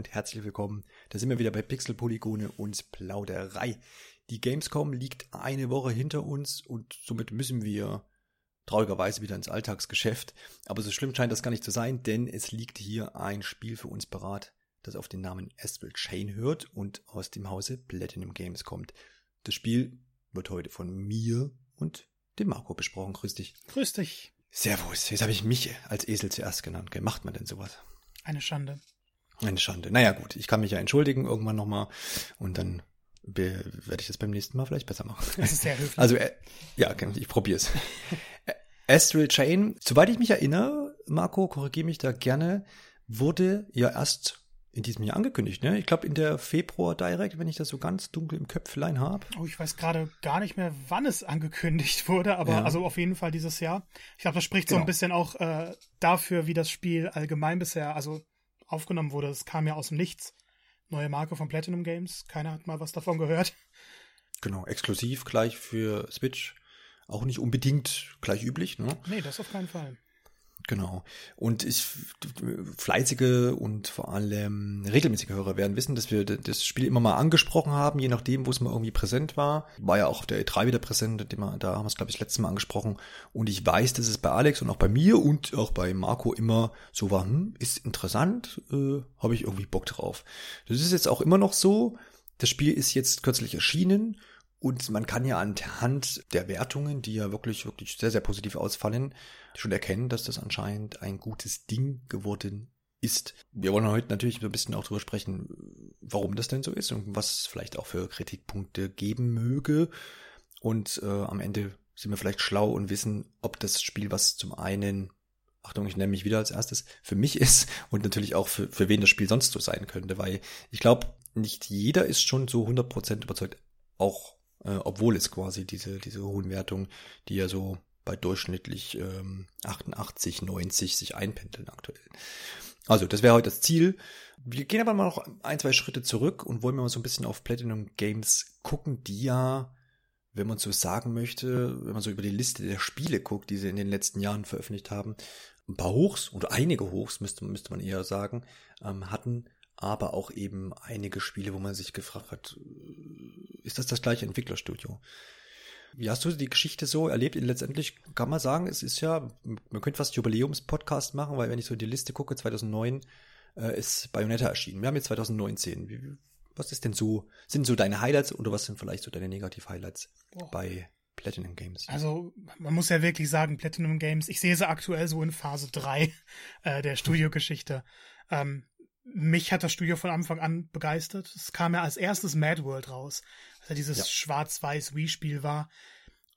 und herzlich willkommen. Da sind wir wieder bei Pixel Polygone und Plauderei. Die Gamescom liegt eine Woche hinter uns und somit müssen wir traurigerweise wieder ins Alltagsgeschäft. Aber so schlimm scheint das gar nicht zu sein, denn es liegt hier ein Spiel für uns parat, das auf den Namen Astral Chain hört und aus dem Hause Platinum Games kommt. Das Spiel wird heute von mir und dem Marco besprochen. Grüß dich. Grüß dich. Servus. Jetzt habe ich mich als Esel zuerst genannt. Macht man denn sowas? Eine Schande. Eine Schande. Naja, gut. Ich kann mich ja entschuldigen irgendwann nochmal und dann werde ich das beim nächsten Mal vielleicht besser machen. Das ist sehr höflich. Also, äh, ja, ich probiere es. Astral Chain, soweit ich mich erinnere, Marco, korrigiere mich da gerne, wurde ja erst in diesem Jahr angekündigt, ne? Ich glaube in der Februar Direct, wenn ich das so ganz dunkel im Köpflein habe. Oh, ich weiß gerade gar nicht mehr, wann es angekündigt wurde, aber ja. also auf jeden Fall dieses Jahr. Ich glaube, das spricht genau. so ein bisschen auch äh, dafür, wie das Spiel allgemein bisher also aufgenommen wurde. Es kam ja aus dem Nichts. Neue Marke von Platinum Games. Keiner hat mal was davon gehört. Genau, exklusiv gleich für Switch. Auch nicht unbedingt gleich üblich, ne? Nee, das auf keinen Fall. Genau. Und ich, fleißige und vor allem regelmäßige Hörer werden wissen, dass wir das Spiel immer mal angesprochen haben, je nachdem, wo es mal irgendwie präsent war. War ja auch der E3 wieder präsent, da haben wir es, glaube ich, das letzte Mal angesprochen. Und ich weiß, dass es bei Alex und auch bei mir und auch bei Marco immer so war, hm, ist interessant, äh, habe ich irgendwie Bock drauf. Das ist jetzt auch immer noch so. Das Spiel ist jetzt kürzlich erschienen und man kann ja anhand der Wertungen, die ja wirklich, wirklich sehr, sehr positiv ausfallen, schon erkennen, dass das anscheinend ein gutes Ding geworden ist. Wir wollen heute natürlich so ein bisschen auch darüber sprechen, warum das denn so ist und was es vielleicht auch für Kritikpunkte geben möge. Und äh, am Ende sind wir vielleicht schlau und wissen, ob das Spiel was zum einen, Achtung, ich nenne mich wieder als erstes, für mich ist und natürlich auch für, für wen das Spiel sonst so sein könnte, weil ich glaube, nicht jeder ist schon so 100% überzeugt, auch äh, obwohl es quasi diese, diese hohen Wertungen, die ja so bei durchschnittlich ähm, 88, 90 sich einpendeln aktuell. Also, das wäre heute das Ziel. Wir gehen aber mal noch ein, zwei Schritte zurück und wollen mal so ein bisschen auf Platinum Games gucken, die ja, wenn man so sagen möchte, wenn man so über die Liste der Spiele guckt, die sie in den letzten Jahren veröffentlicht haben, ein paar Hochs oder einige Hochs, müsste, müsste man eher sagen, ähm, hatten aber auch eben einige Spiele, wo man sich gefragt hat, äh, ist das das gleiche Entwicklerstudio? Wie hast du die Geschichte so erlebt? Letztendlich kann man sagen, es ist ja, man könnte fast Jubiläumspodcast machen, weil wenn ich so die Liste gucke, 2009 äh, ist Bayonetta erschienen. Wir haben jetzt 2019. Wie, was ist denn so, sind so deine Highlights oder was sind vielleicht so deine Negativ-Highlights bei Platinum Games? Also, man muss ja wirklich sagen, Platinum Games, ich sehe sie aktuell so in Phase 3 äh, der Studiogeschichte. Ähm, mich hat das Studio von Anfang an begeistert. Es kam ja als erstes Mad World raus, was ja dieses ja. schwarz-weiß Wii-Spiel war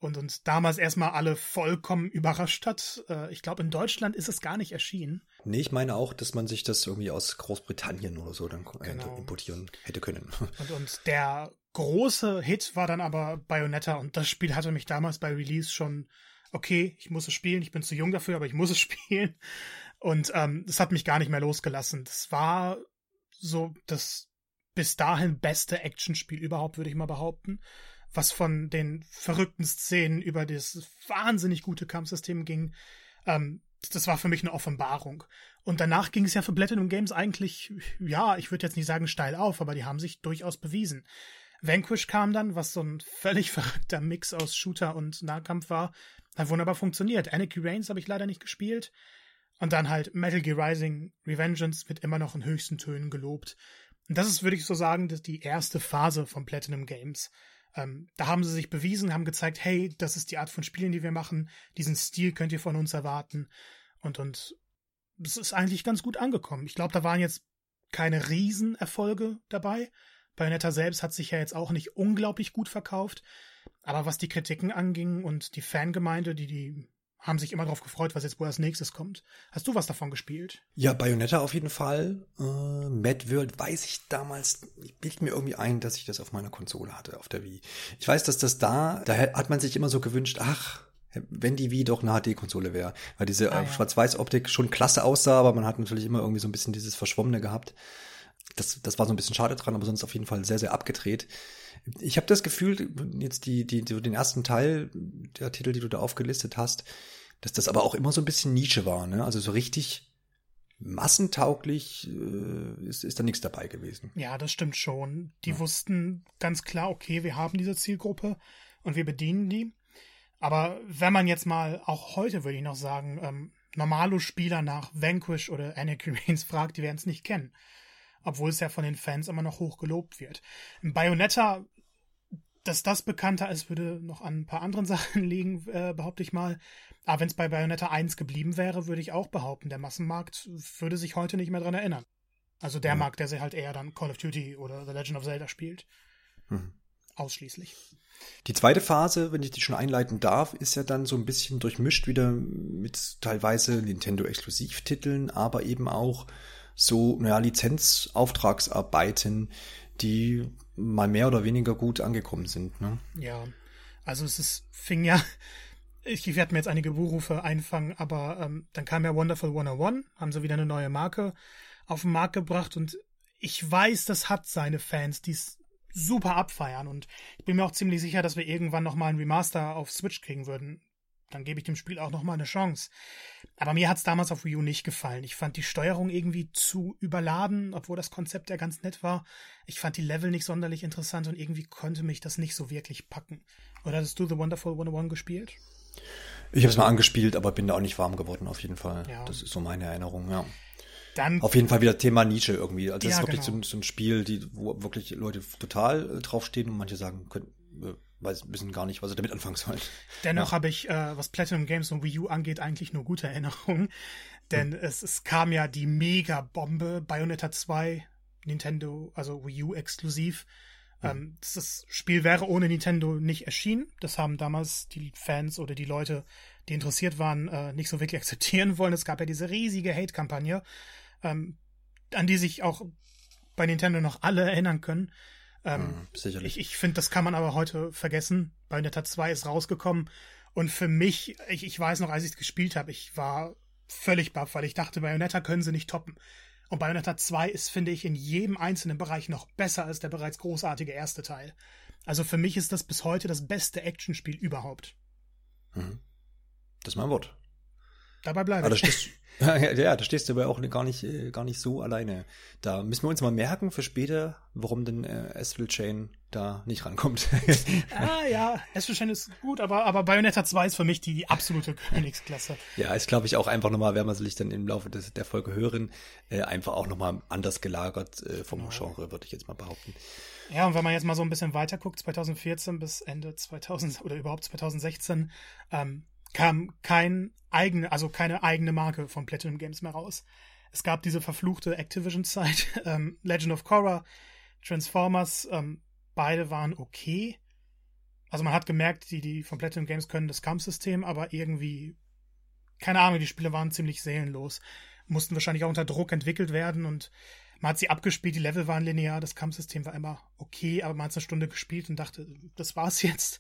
und uns damals erstmal alle vollkommen überrascht hat. Äh, ich glaube, in Deutschland ist es gar nicht erschienen. Nee, ich meine auch, dass man sich das irgendwie aus Großbritannien oder so dann äh, genau. importieren hätte können. Und, und der große Hit war dann aber Bayonetta und das Spiel hatte mich damals bei Release schon, okay, ich muss es spielen, ich bin zu jung dafür, aber ich muss es spielen. Und ähm, das hat mich gar nicht mehr losgelassen. Das war so das bis dahin beste Actionspiel überhaupt, würde ich mal behaupten. Was von den verrückten Szenen über das wahnsinnig gute Kampfsystem ging. Ähm, das war für mich eine Offenbarung. Und danach ging es ja für Platinum Games eigentlich, ja, ich würde jetzt nicht sagen steil auf, aber die haben sich durchaus bewiesen. Vanquish kam dann, was so ein völlig verrückter Mix aus Shooter und Nahkampf war. Hat wunderbar funktioniert. Anarchy Reigns habe ich leider nicht gespielt. Und dann halt Metal Gear Rising Revengeance wird immer noch in höchsten Tönen gelobt. Und das ist, würde ich so sagen, die erste Phase von Platinum Games. Ähm, da haben sie sich bewiesen, haben gezeigt, hey, das ist die Art von Spielen, die wir machen. Diesen Stil könnt ihr von uns erwarten. Und, und es ist eigentlich ganz gut angekommen. Ich glaube, da waren jetzt keine Riesenerfolge dabei. Bayonetta selbst hat sich ja jetzt auch nicht unglaublich gut verkauft. Aber was die Kritiken anging und die Fangemeinde, die die haben sich immer darauf gefreut, was jetzt wohl als nächstes kommt. Hast du was davon gespielt? Ja, Bayonetta auf jeden Fall. Äh, Mad World weiß ich damals, ich bild mir irgendwie ein, dass ich das auf meiner Konsole hatte, auf der Wii. Ich weiß, dass das da, da hat man sich immer so gewünscht, ach, wenn die Wii doch eine HD-Konsole wäre. Weil diese ah, ja. Schwarz-Weiß-Optik schon klasse aussah, aber man hat natürlich immer irgendwie so ein bisschen dieses Verschwommene gehabt. Das, das war so ein bisschen schade dran, aber sonst auf jeden Fall sehr, sehr abgedreht. Ich habe das Gefühl, jetzt die, die, die, den ersten Teil der Titel, die du da aufgelistet hast, dass das aber auch immer so ein bisschen Nische war, ne? Also so richtig massentauglich äh, ist, ist da nichts dabei gewesen. Ja, das stimmt schon. Die ja. wussten ganz klar, okay, wir haben diese Zielgruppe und wir bedienen die. Aber wenn man jetzt mal, auch heute würde ich noch sagen, ähm, normale Spieler nach Vanquish oder Anarchy Reigns fragt, die werden es nicht kennen. Obwohl es ja von den Fans immer noch hoch gelobt wird. Bayonetta, dass das bekannter ist, würde noch an ein paar anderen Sachen liegen, äh, behaupte ich mal. Aber wenn es bei Bayonetta 1 geblieben wäre, würde ich auch behaupten, der Massenmarkt würde sich heute nicht mehr dran erinnern. Also der mhm. Markt, der sich halt eher dann Call of Duty oder The Legend of Zelda spielt. Mhm. Ausschließlich. Die zweite Phase, wenn ich die schon einleiten darf, ist ja dann so ein bisschen durchmischt wieder mit teilweise Nintendo-Exklusivtiteln, aber eben auch so, naja, Lizenzauftragsarbeiten, die mal mehr oder weniger gut angekommen sind. Ne? Ja, also es ist, fing ja, ich werde mir jetzt einige Buchrufe einfangen, aber ähm, dann kam ja Wonderful 101, haben sie wieder eine neue Marke auf den Markt gebracht und ich weiß, das hat seine Fans, die es super abfeiern und ich bin mir auch ziemlich sicher, dass wir irgendwann nochmal ein Remaster auf Switch kriegen würden. Dann gebe ich dem Spiel auch nochmal eine Chance. Aber mir hat es damals auf Wii U nicht gefallen. Ich fand die Steuerung irgendwie zu überladen, obwohl das Konzept ja ganz nett war. Ich fand die Level nicht sonderlich interessant und irgendwie konnte mich das nicht so wirklich packen. Oder hattest du The Wonderful 101 gespielt? Ich habe es mal angespielt, aber bin da auch nicht warm geworden, auf jeden Fall. Ja. Das ist so meine Erinnerung, ja. Dann, Auf jeden Fall wieder Thema Nische irgendwie. Also das ja, ist wirklich genau. so, so, ein Spiel, die, wo wirklich Leute total äh, draufstehen und manche sagen, können, äh, weiß, wissen gar nicht, was sie damit anfangen sollen. Dennoch ja. habe ich, äh, was Platinum Games und Wii U angeht, eigentlich nur gute Erinnerungen. Denn hm. es, es kam ja die Mega-Bombe, Bayonetta 2, Nintendo, also Wii U exklusiv. Hm. Ähm, das Spiel wäre ohne Nintendo nicht erschienen. Das haben damals die Fans oder die Leute, die interessiert waren, äh, nicht so wirklich akzeptieren wollen. Es gab ja diese riesige Hate-Kampagne ähm, an die sich auch bei Nintendo noch alle erinnern können. Ähm, mhm, sicherlich. Ich, ich finde, das kann man aber heute vergessen. Bayonetta 2 ist rausgekommen und für mich, ich, ich weiß noch, als ich es gespielt habe, ich war völlig baff, weil ich dachte, Bayonetta können sie nicht toppen. Und Bayonetta 2 ist, finde ich, in jedem einzelnen Bereich noch besser als der bereits großartige erste Teil. Also für mich ist das bis heute das beste Actionspiel überhaupt. Mhm. Das ist mein Wort. Dabei bleibe ich. Ja, ja, da stehst du aber auch gar nicht, äh, gar nicht so alleine. Da müssen wir uns mal merken für später, warum denn äh, Astral Chain da nicht rankommt. ah ja, Astral Chain ist gut, aber, aber Bayonetta 2 ist für mich die, die absolute Königsklasse. Ja, ist glaube ich auch einfach nochmal, werden wir sicherlich dann im Laufe des, der Folge hören, äh, einfach auch nochmal anders gelagert äh, vom Genre, würde ich jetzt mal behaupten. Ja, und wenn man jetzt mal so ein bisschen weiter guckt, 2014 bis Ende 2000 oder überhaupt 2016, ähm, kam kein eigene, also keine eigene Marke von Platinum Games mehr raus. Es gab diese verfluchte Activision-Zeit, ähm, Legend of Korra, Transformers, ähm, beide waren okay. Also man hat gemerkt, die, die von Platinum Games können das Kampfsystem, aber irgendwie, keine Ahnung, die Spiele waren ziemlich seelenlos. Mussten wahrscheinlich auch unter Druck entwickelt werden und man hat sie abgespielt, die Level waren linear, das Kampfsystem war immer okay, aber man hat es eine Stunde gespielt und dachte, das war's jetzt.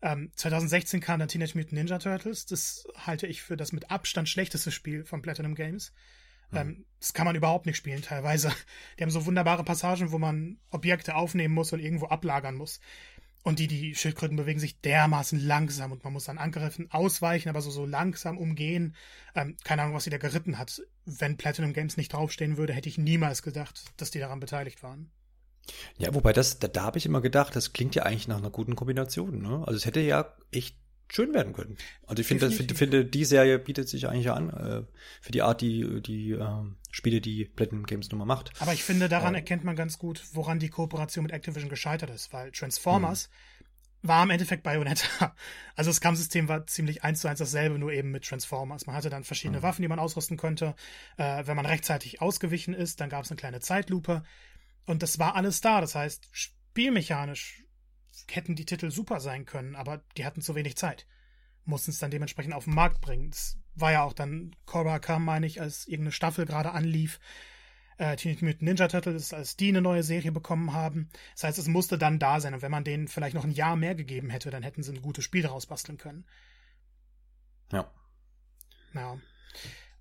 Ähm, 2016 kam dann Teenage Mutant Ninja Turtles. Das halte ich für das mit Abstand schlechteste Spiel von Platinum Games. Mhm. Ähm, das kann man überhaupt nicht spielen, teilweise. Die haben so wunderbare Passagen, wo man Objekte aufnehmen muss und irgendwo ablagern muss. Und die, die Schildkröten bewegen sich dermaßen langsam und man muss dann Angriffen ausweichen, aber so, so langsam umgehen. Ähm, keine Ahnung, was sie da geritten hat. Wenn Platinum Games nicht draufstehen würde, hätte ich niemals gedacht, dass die daran beteiligt waren. Ja, wobei das, da, da habe ich immer gedacht, das klingt ja eigentlich nach einer guten Kombination. Ne? Also es hätte ja echt schön werden können. Also ich finde, finde, finde, die Serie bietet sich eigentlich an äh, für die Art, die die äh, Spiele, die Platinum Games Nummer macht. Aber ich finde, daran äh, erkennt man ganz gut, woran die Kooperation mit Activision gescheitert ist, weil Transformers mh. war im Endeffekt Bayonetta. Also das Kampfsystem war ziemlich eins zu eins dasselbe, nur eben mit Transformers. Man hatte dann verschiedene mhm. Waffen, die man ausrüsten konnte. Äh, wenn man rechtzeitig ausgewichen ist, dann gab es eine kleine Zeitlupe. Und das war alles da. Das heißt, spielmechanisch hätten die Titel super sein können, aber die hatten zu wenig Zeit. Mussten es dann dementsprechend auf den Markt bringen. Das war ja auch dann, Cobra kam, meine ich, als irgendeine Staffel gerade anlief. Äh, Teenage Mutant Ninja Turtles, als die eine neue Serie bekommen haben. Das heißt, es musste dann da sein. Und wenn man denen vielleicht noch ein Jahr mehr gegeben hätte, dann hätten sie ein gutes Spiel daraus basteln können. Ja. Ja.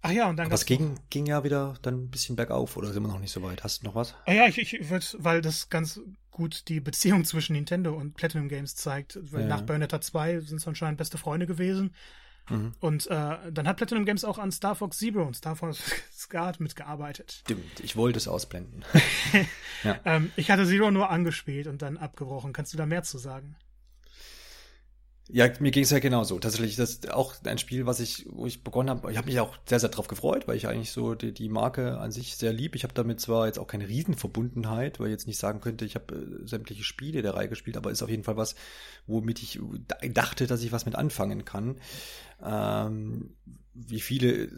Ach ja, und dann. Es ging, ging ja wieder dann ein bisschen bergauf, oder sind wir noch nicht so weit? Hast du noch was? Ah ja, ich, ich würde, weil das ganz gut die Beziehung zwischen Nintendo und Platinum Games zeigt. Weil ja. nach Bayonetta 2 sind es anscheinend beste Freunde gewesen. Mhm. Und äh, dann hat Platinum Games auch an Star Fox Zero und Star Fox Skat mitgearbeitet. Stimmt, ich wollte es ausblenden. ja. ähm, ich hatte Zero nur angespielt und dann abgebrochen. Kannst du da mehr zu sagen? Ja, mir ging es ja genauso. Tatsächlich, das ist auch ein Spiel, was ich, wo ich begonnen habe. Ich habe mich auch sehr, sehr drauf gefreut, weil ich eigentlich so die, die Marke an sich sehr lieb. Ich habe damit zwar jetzt auch keine Riesenverbundenheit, weil ich jetzt nicht sagen könnte, ich habe äh, sämtliche Spiele der Reihe gespielt, aber ist auf jeden Fall was, womit ich dachte, dass ich was mit anfangen kann. Ähm, wie viele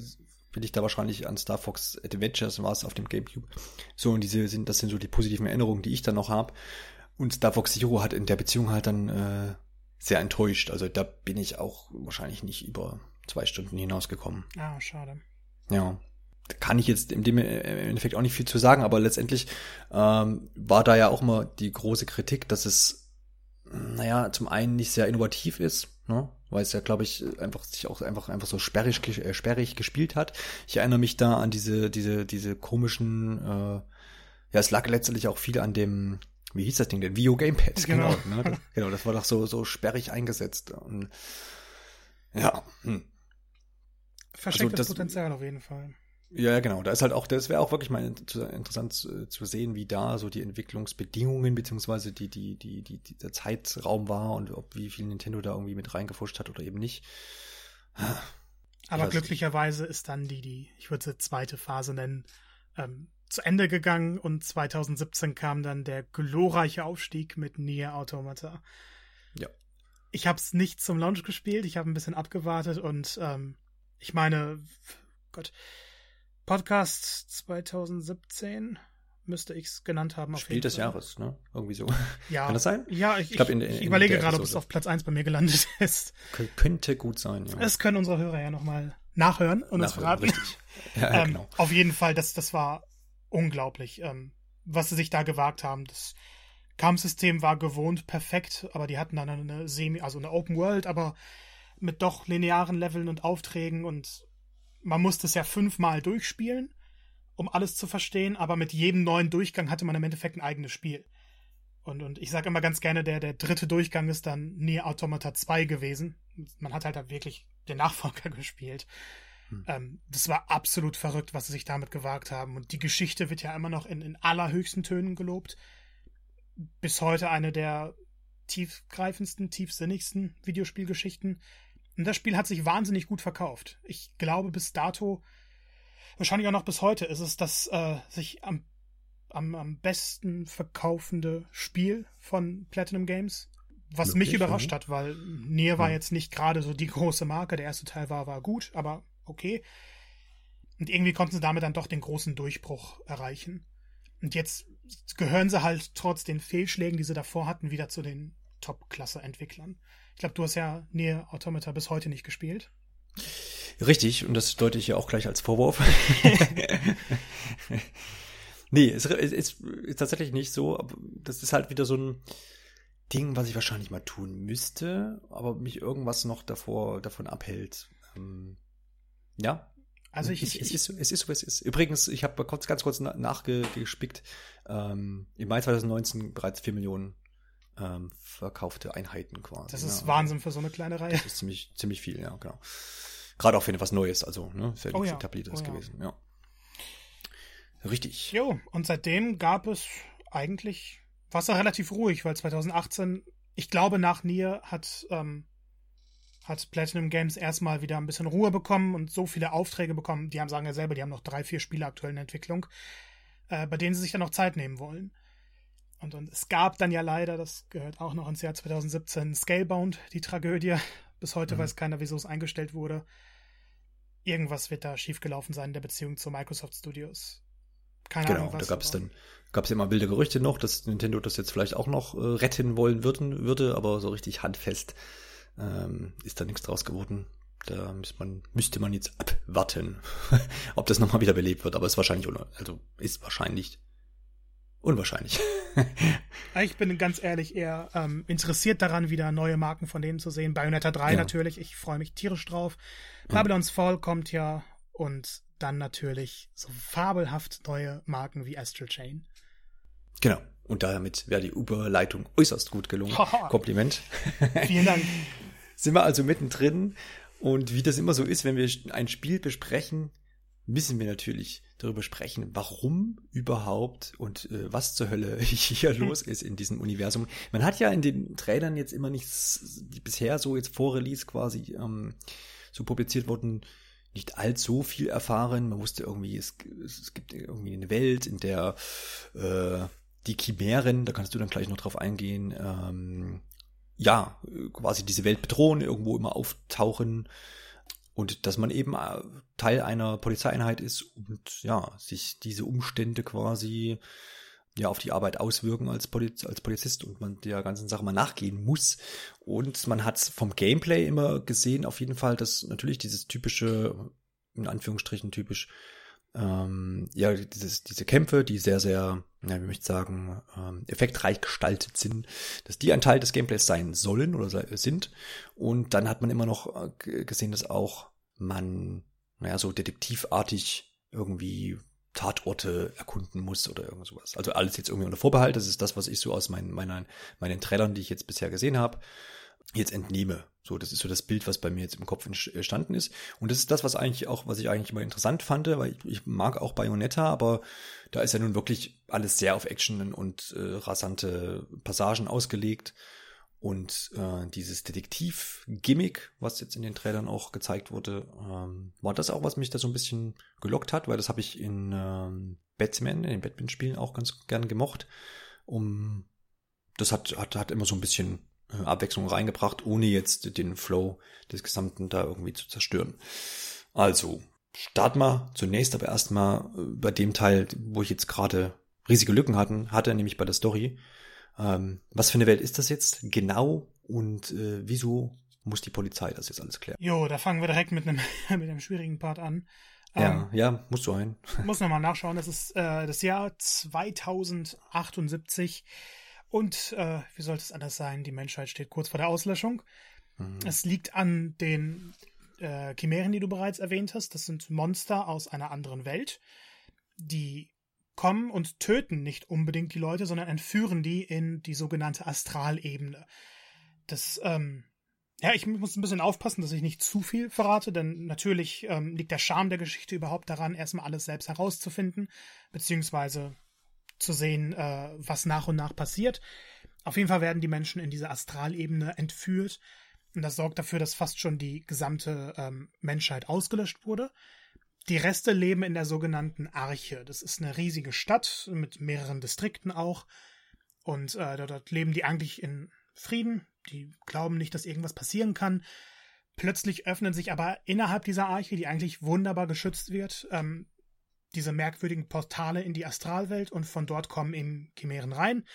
bin ich da wahrscheinlich an Star Fox Adventures war es auf dem Gamecube. So, und diese sind, das sind so die positiven Erinnerungen, die ich dann noch habe. Und Star Fox Zero hat in der Beziehung halt dann äh, sehr enttäuscht. Also da bin ich auch wahrscheinlich nicht über zwei Stunden hinausgekommen. Ah, schade. Ja. Da kann ich jetzt in dem Endeffekt auch nicht viel zu sagen, aber letztendlich ähm, war da ja auch mal die große Kritik, dass es, naja, zum einen nicht sehr innovativ ist, ne? weil es ja, glaube ich, einfach sich auch einfach einfach so sperrig, äh, sperrig gespielt hat. Ich erinnere mich da an diese diese diese komischen, äh, ja, es lag letztendlich auch viel an dem wie hieß das Ding denn? Vio Gamepad, genau. Genau, ne? das, genau, das war doch so, so sperrig eingesetzt. Und, ja. Hm. Verstecktes also Potenzial auf jeden Fall. Ja, genau. Da ist halt auch, das wäre auch wirklich mal interessant zu, zu, sehen, wie da so die Entwicklungsbedingungen beziehungsweise die, die, die, die, der Zeitraum war und ob wie viel Nintendo da irgendwie mit reingefuscht hat oder eben nicht. Aber glücklicherweise ist dann die, die, ich würde sie zweite Phase nennen, ähm, zu Ende gegangen und 2017 kam dann der glorreiche Aufstieg mit Nier Automata. Ja. Ich habe es nicht zum Launch gespielt, ich habe ein bisschen abgewartet und ähm, ich meine, Gott, Podcast 2017 müsste ich es genannt haben. Spiel des Jahres, ne? Irgendwie so. Ja. Kann das sein? Ja, ich, ich, glaub, in, in, ich überlege gerade, ob es auf Platz 1 bei mir gelandet ist. könnte gut sein, ja. Es können unsere Hörer ja nochmal nachhören und nachhören, uns verraten. Richtig. Ja, ja, ähm, genau. Auf jeden Fall, das, das war unglaublich, ähm, was sie sich da gewagt haben. Das Kampfsystem war gewohnt perfekt, aber die hatten dann eine Semi, also eine Open World, aber mit doch linearen Leveln und Aufträgen und man musste es ja fünfmal durchspielen, um alles zu verstehen, aber mit jedem neuen Durchgang hatte man im Endeffekt ein eigenes Spiel. Und, und ich sage immer ganz gerne, der, der dritte Durchgang ist dann Nier Automata 2 gewesen. Man hat halt da wirklich den Nachfolger gespielt. Hm. Ähm, das war absolut verrückt, was sie sich damit gewagt haben. Und die Geschichte wird ja immer noch in, in allerhöchsten Tönen gelobt. Bis heute eine der tiefgreifendsten, tiefsinnigsten Videospielgeschichten. Und das Spiel hat sich wahnsinnig gut verkauft. Ich glaube, bis dato, wahrscheinlich auch noch bis heute, ist es das äh, sich am, am, am besten verkaufende Spiel von Platinum Games. Was Wirklich, mich überrascht ja? hat, weil Nier war ja. jetzt nicht gerade so die große Marke. Der erste Teil war, war gut, aber okay. Und irgendwie konnten sie damit dann doch den großen Durchbruch erreichen. Und jetzt gehören sie halt trotz den Fehlschlägen, die sie davor hatten, wieder zu den Top-Klasse-Entwicklern. Ich glaube, du hast ja Nier Automata bis heute nicht gespielt. Richtig, und das deute ich ja auch gleich als Vorwurf. nee, es ist, ist, tatsächlich nicht so. Aber das ist halt wieder so ein Ding, was ich wahrscheinlich mal tun müsste, aber mich irgendwas noch davor, davon abhält. Ähm, ja. Also ich, ich, es, ist, es ist so, es ist. Übrigens, ich habe kurz, ganz kurz nachgespickt. Ähm, Im Mai 2019 bereits 4 Millionen ähm, verkaufte Einheiten quasi. Das ist ja. Wahnsinn für so eine kleine Reihe. Das ist ziemlich, ziemlich viel, ja, genau. Gerade auch für etwas Neues, also, ne, ja oh, ja. Etabliertes oh, ja. gewesen, ja. Richtig. Jo, und seitdem gab es eigentlich, war es relativ ruhig, weil 2018, ich glaube, nach Nier hat ähm, hat Platinum Games erstmal wieder ein bisschen Ruhe bekommen und so viele Aufträge bekommen. Die haben sagen ja selber, die haben noch drei, vier Spiele aktuell in Entwicklung, äh, bei denen sie sich dann noch Zeit nehmen wollen. Und, und es gab dann ja leider, das gehört auch noch ins Jahr 2017, Scalebound, die Tragödie. Bis heute mhm. weiß keiner, wieso es eingestellt wurde. Irgendwas wird da schiefgelaufen sein in der Beziehung zu Microsoft Studios. Keine genau, Ahnung, was. Da gab es dann gab es ja immer wilde Gerüchte noch, dass Nintendo das jetzt vielleicht auch noch äh, retten wollen würden, würde, aber so richtig handfest ähm, ist da nichts draus geworden. Da müsste man, müsste man jetzt abwarten, ob das nochmal wieder belebt wird. Aber ist wahrscheinlich, also ist wahrscheinlich unwahrscheinlich. ich bin ganz ehrlich eher ähm, interessiert daran, wieder neue Marken von denen zu sehen. Bayonetta 3 ja. natürlich, ich freue mich tierisch drauf. Babylon's Fall kommt ja und dann natürlich so fabelhaft neue Marken wie Astral Chain. Genau. Und damit wäre die Überleitung äußerst gut gelungen. Kompliment. Vielen Dank. Sind wir also mittendrin Und wie das immer so ist, wenn wir ein Spiel besprechen, müssen wir natürlich darüber sprechen, warum überhaupt und äh, was zur Hölle hier hm. los ist in diesem Universum. Man hat ja in den Trailern jetzt immer nichts, die bisher so jetzt vor Release quasi ähm, so publiziert wurden, nicht allzu viel erfahren. Man wusste irgendwie, es, es gibt irgendwie eine Welt, in der äh, die Chimären, da kannst du dann gleich noch drauf eingehen, ähm, ja, quasi diese Welt bedrohen, irgendwo immer auftauchen und dass man eben äh, Teil einer Polizeieinheit ist und ja, sich diese Umstände quasi ja auf die Arbeit auswirken als, Poliz als Polizist und man der ganzen Sache mal nachgehen muss. Und man hat vom Gameplay immer gesehen, auf jeden Fall, dass natürlich dieses typische, in Anführungsstrichen typisch, ähm, ja, dieses, diese Kämpfe, die sehr, sehr, ja, wie möchte ich sagen, ähm, effektreich gestaltet sind, dass die ein Teil des Gameplays sein sollen oder sind. Und dann hat man immer noch äh, gesehen, dass auch man, naja, so detektivartig irgendwie Tatorte erkunden muss oder irgend sowas. Also alles jetzt irgendwie unter Vorbehalt. Das ist das, was ich so aus meinen, meinen, meinen Trailern, die ich jetzt bisher gesehen habe, jetzt entnehme. So, das ist so das Bild, was bei mir jetzt im Kopf entstanden ist. Und das ist das, was eigentlich auch, was ich eigentlich immer interessant fand, weil ich, ich mag auch Bayonetta, aber da ist ja nun wirklich alles sehr auf Action und äh, rasante Passagen ausgelegt. Und äh, dieses Detektiv-Gimmick, was jetzt in den Trailern auch gezeigt wurde, ähm, war das auch, was mich da so ein bisschen gelockt hat, weil das habe ich in ähm, Batman, in den Batman-Spielen auch ganz gern gemocht. Um das hat, hat, hat immer so ein bisschen Abwechslung reingebracht, ohne jetzt den Flow des Gesamten da irgendwie zu zerstören. Also, starten wir zunächst aber erstmal äh, bei dem Teil, wo ich jetzt gerade riesige Lücken hatten, hatte, nämlich bei der Story. Ähm, was für eine Welt ist das jetzt genau und äh, wieso muss die Polizei das jetzt alles klären? Jo, da fangen wir direkt mit einem, mit einem schwierigen Part an. Ja, ähm, ja, musst du ein. muss nochmal nachschauen. Das ist äh, das Jahr 2078 und äh, wie sollte es anders sein? Die Menschheit steht kurz vor der Auslöschung. Mhm. Es liegt an den äh, Chimären, die du bereits erwähnt hast. Das sind Monster aus einer anderen Welt, die kommen und töten nicht unbedingt die Leute, sondern entführen die in die sogenannte Astralebene. Das, ähm, ja, ich muss ein bisschen aufpassen, dass ich nicht zu viel verrate, denn natürlich ähm, liegt der Charme der Geschichte überhaupt daran, erstmal alles selbst herauszufinden, beziehungsweise zu sehen, äh, was nach und nach passiert. Auf jeden Fall werden die Menschen in diese Astralebene entführt. Und das sorgt dafür, dass fast schon die gesamte ähm, Menschheit ausgelöscht wurde. Die Reste leben in der sogenannten Arche. Das ist eine riesige Stadt mit mehreren Distrikten auch. Und äh, dort leben die eigentlich in Frieden. Die glauben nicht, dass irgendwas passieren kann. Plötzlich öffnen sich aber innerhalb dieser Arche, die eigentlich wunderbar geschützt wird, ähm, diese merkwürdigen Portale in die Astralwelt und von dort kommen eben Chimären rein,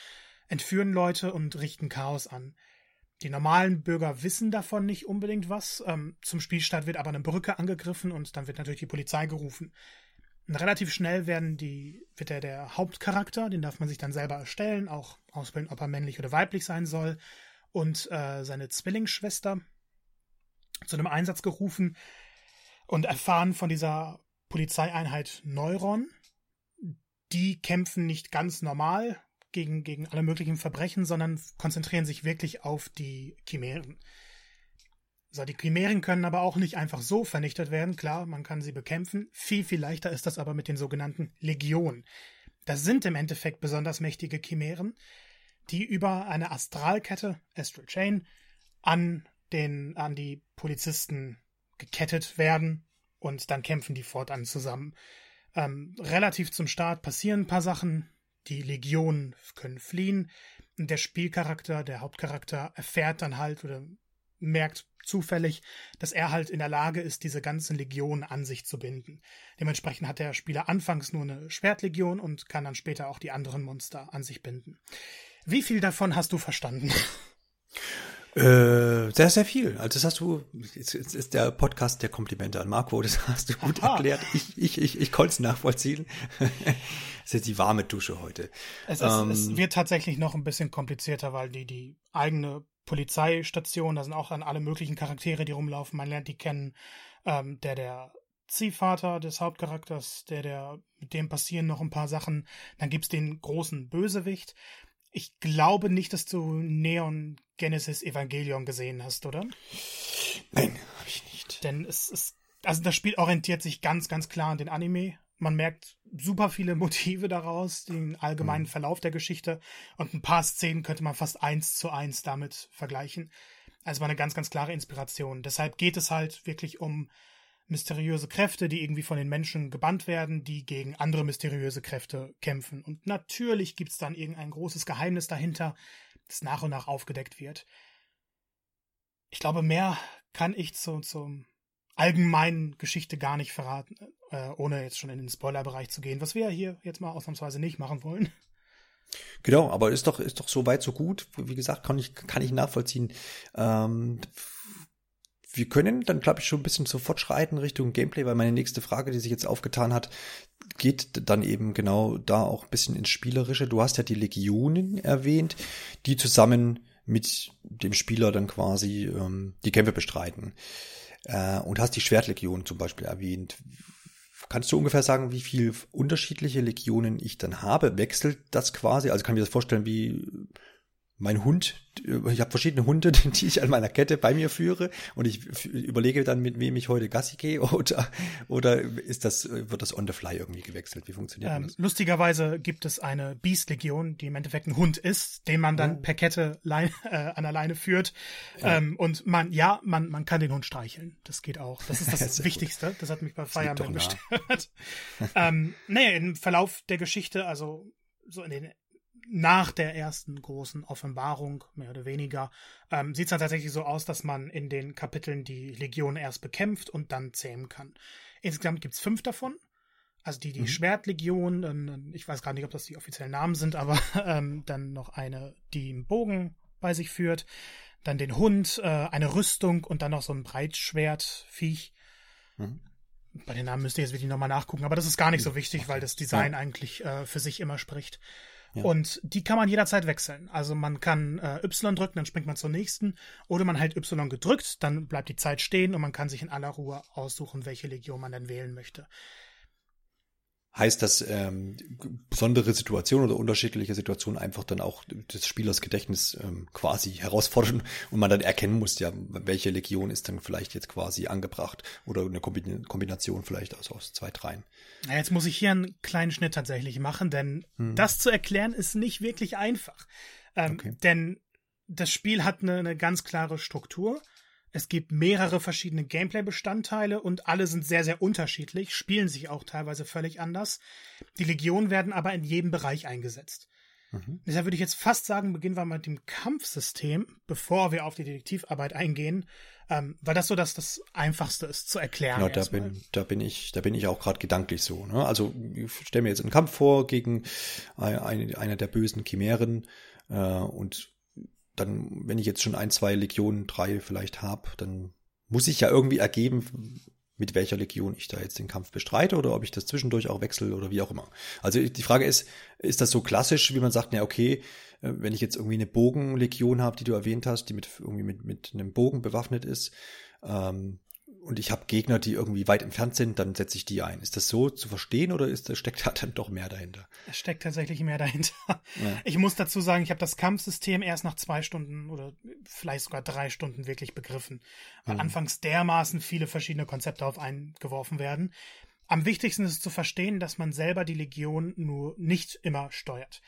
entführen Leute und richten Chaos an. Die normalen Bürger wissen davon nicht unbedingt was. Ähm, zum Spielstart wird aber eine Brücke angegriffen und dann wird natürlich die Polizei gerufen. Und relativ schnell werden die, wird der, der Hauptcharakter, den darf man sich dann selber erstellen, auch auswählen, ob er männlich oder weiblich sein soll, und äh, seine Zwillingsschwester zu einem Einsatz gerufen und erfahren von dieser Polizeieinheit Neuron. Die kämpfen nicht ganz normal, gegen, gegen alle möglichen Verbrechen, sondern konzentrieren sich wirklich auf die Chimären. So, die Chimären können aber auch nicht einfach so vernichtet werden. Klar, man kann sie bekämpfen. Viel, viel leichter ist das aber mit den sogenannten Legionen. Das sind im Endeffekt besonders mächtige Chimären, die über eine Astralkette, Astral Chain, an den, an die Polizisten gekettet werden und dann kämpfen die fortan zusammen. Ähm, relativ zum Start passieren ein paar Sachen, die Legionen können fliehen. Der Spielcharakter, der Hauptcharakter, erfährt dann halt oder merkt zufällig, dass er halt in der Lage ist, diese ganzen Legionen an sich zu binden. Dementsprechend hat der Spieler anfangs nur eine Schwertlegion und kann dann später auch die anderen Monster an sich binden. Wie viel davon hast du verstanden? Äh, sehr, sehr viel. Also das hast du, jetzt, jetzt ist der Podcast der Komplimente an Marco, das hast du gut Aha. erklärt. Ich, ich, ich, ich konnte es nachvollziehen. das ist jetzt die warme Dusche heute. Es, ist, ähm, es wird tatsächlich noch ein bisschen komplizierter, weil die, die eigene Polizeistation, da sind auch dann alle möglichen Charaktere, die rumlaufen. Man lernt die kennen. Ähm, der, der Ziehvater des Hauptcharakters, der, der, mit dem passieren noch ein paar Sachen. Dann gibt's den großen Bösewicht. Ich glaube nicht, dass du Neon Genesis Evangelion gesehen hast, oder? Nein, habe ich nicht. denn es ist, also das Spiel orientiert sich ganz, ganz klar an den Anime. Man merkt super viele Motive daraus, den allgemeinen mhm. Verlauf der Geschichte und ein paar Szenen könnte man fast eins zu eins damit vergleichen. Also war eine ganz, ganz klare Inspiration. Deshalb geht es halt wirklich um mysteriöse Kräfte, die irgendwie von den Menschen gebannt werden, die gegen andere mysteriöse Kräfte kämpfen. Und natürlich gibt es dann irgendein großes Geheimnis dahinter, das nach und nach aufgedeckt wird. Ich glaube, mehr kann ich zu, zum allgemeinen Geschichte gar nicht verraten, äh, ohne jetzt schon in den Spoilerbereich zu gehen, was wir hier jetzt mal ausnahmsweise nicht machen wollen. Genau, aber ist doch, ist doch so weit, so gut. Wie gesagt, kann ich, kann ich nachvollziehen. Ähm, wir können dann, glaube ich, schon ein bisschen sofort schreiten Richtung Gameplay, weil meine nächste Frage, die sich jetzt aufgetan hat, geht dann eben genau da auch ein bisschen ins Spielerische. Du hast ja die Legionen erwähnt, die zusammen mit dem Spieler dann quasi ähm, die Kämpfe bestreiten. Äh, und hast die Schwertlegion zum Beispiel erwähnt. Kannst du ungefähr sagen, wie viel unterschiedliche Legionen ich dann habe? Wechselt das quasi? Also kann ich mir das vorstellen wie mein Hund, ich habe verschiedene Hunde, die ich an meiner Kette bei mir führe und ich überlege dann, mit wem ich heute Gassi gehe oder, oder ist das, wird das on the fly irgendwie gewechselt? Wie funktioniert ähm, das? Lustigerweise gibt es eine Beast-Legion, die im Endeffekt ein Hund ist, den man dann oh. per Kette Leine, äh, an der Leine führt. Ja. Ähm, und man, ja, man, man kann den Hund streicheln. Das geht auch. Das ist das Wichtigste. Gut. Das hat mich bei Fire Emblem gestört. ähm, naja, im Verlauf der Geschichte, also so in den nach der ersten großen Offenbarung, mehr oder weniger, ähm, sieht es dann tatsächlich so aus, dass man in den Kapiteln die Legion erst bekämpft und dann zähmen kann. Insgesamt gibt es fünf davon. Also die, die mhm. Schwertlegion, dann, ich weiß gar nicht, ob das die offiziellen Namen sind, aber ähm, dann noch eine, die einen Bogen bei sich führt, dann den Hund, äh, eine Rüstung und dann noch so ein Breitschwertviech. Mhm. Bei den Namen müsste ich jetzt wirklich nochmal nachgucken, aber das ist gar nicht so wichtig, weil das Design ja. eigentlich äh, für sich immer spricht. Und die kann man jederzeit wechseln. Also man kann äh, Y drücken, dann springt man zur nächsten. Oder man hält Y gedrückt, dann bleibt die Zeit stehen und man kann sich in aller Ruhe aussuchen, welche Legion man dann wählen möchte heißt das ähm, besondere Situationen oder unterschiedliche Situationen einfach dann auch des Spielers Gedächtnis ähm, quasi herausfordern und man dann erkennen muss, ja, welche Legion ist dann vielleicht jetzt quasi angebracht oder eine Kombination vielleicht aus, aus zwei, dreien. Na, jetzt muss ich hier einen kleinen Schnitt tatsächlich machen, denn hm. das zu erklären ist nicht wirklich einfach. Ähm, okay. Denn das Spiel hat eine, eine ganz klare Struktur es gibt mehrere verschiedene Gameplay-Bestandteile und alle sind sehr, sehr unterschiedlich, spielen sich auch teilweise völlig anders. Die Legionen werden aber in jedem Bereich eingesetzt. Mhm. Deshalb würde ich jetzt fast sagen, beginnen wir mit dem Kampfsystem, bevor wir auf die Detektivarbeit eingehen, ähm, weil das so das, das Einfachste ist zu erklären. Ja, da bin, da bin ich, da bin ich auch gerade gedanklich so. Ne? Also ich stelle mir jetzt einen Kampf vor gegen eine, eine der bösen Chimären äh, und dann, wenn ich jetzt schon ein, zwei Legionen, drei vielleicht habe, dann muss ich ja irgendwie ergeben, mit welcher Legion ich da jetzt den Kampf bestreite oder ob ich das zwischendurch auch wechsle oder wie auch immer. Also die Frage ist, ist das so klassisch, wie man sagt, na okay, äh, wenn ich jetzt irgendwie eine Bogenlegion habe, die du erwähnt hast, die mit irgendwie mit, mit einem Bogen bewaffnet ist, ähm, und ich habe Gegner, die irgendwie weit entfernt sind, dann setze ich die ein. Ist das so zu verstehen oder ist, steckt da dann doch mehr dahinter? Es steckt tatsächlich mehr dahinter. Ja. Ich muss dazu sagen, ich habe das Kampfsystem erst nach zwei Stunden oder vielleicht sogar drei Stunden wirklich begriffen, weil mhm. anfangs dermaßen viele verschiedene Konzepte auf einen geworfen werden. Am wichtigsten ist es zu verstehen, dass man selber die Legion nur nicht immer steuert.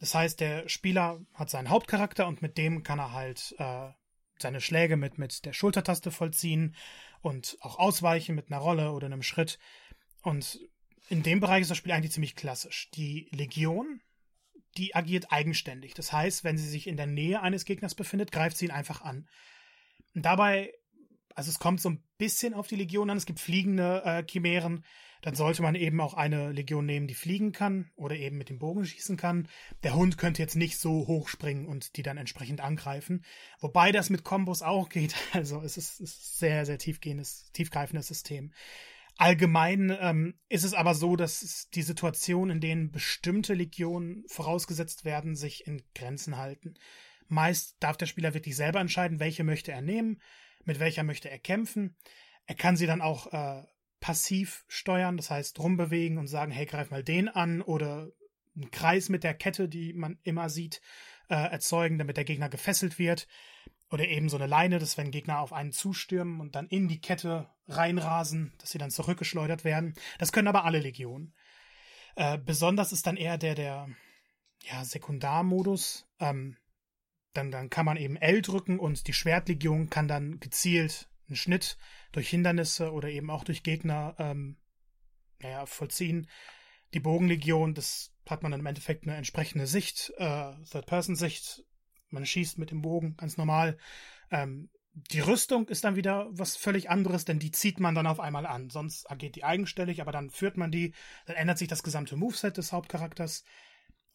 Das heißt, der Spieler hat seinen Hauptcharakter und mit dem kann er halt äh, seine Schläge mit, mit der Schultertaste vollziehen und auch ausweichen mit einer Rolle oder einem Schritt. Und in dem Bereich ist das Spiel eigentlich ziemlich klassisch. Die Legion, die agiert eigenständig. Das heißt, wenn sie sich in der Nähe eines Gegners befindet, greift sie ihn einfach an. Dabei, also es kommt so ein bisschen auf die Legion an. Es gibt fliegende äh, Chimären, dann sollte man eben auch eine Legion nehmen, die fliegen kann oder eben mit dem Bogen schießen kann. Der Hund könnte jetzt nicht so hoch springen und die dann entsprechend angreifen. Wobei das mit Kombos auch geht. Also es ist, ist sehr, sehr tiefgehendes, tiefgreifendes System. Allgemein ähm, ist es aber so, dass die Situation, in denen bestimmte Legionen vorausgesetzt werden, sich in Grenzen halten. Meist darf der Spieler wirklich selber entscheiden, welche möchte er nehmen, mit welcher möchte er kämpfen. Er kann sie dann auch äh, passiv steuern, das heißt rumbewegen und sagen, hey, greif mal den an oder einen Kreis mit der Kette, die man immer sieht, äh, erzeugen, damit der Gegner gefesselt wird. Oder eben so eine Leine, dass wenn Gegner auf einen zustürmen und dann in die Kette reinrasen, dass sie dann zurückgeschleudert werden. Das können aber alle Legionen. Äh, besonders ist dann eher der, der ja, Sekundarmodus. Ähm, dann, dann kann man eben L drücken und die Schwertlegion kann dann gezielt einen Schnitt durch Hindernisse oder eben auch durch Gegner ähm, naja, vollziehen. Die Bogenlegion, das hat man dann im Endeffekt eine entsprechende Sicht, äh, Third-Person-Sicht. Man schießt mit dem Bogen ganz normal. Ähm, die Rüstung ist dann wieder was völlig anderes, denn die zieht man dann auf einmal an. Sonst agiert die eigenständig, aber dann führt man die, dann ändert sich das gesamte Moveset des Hauptcharakters.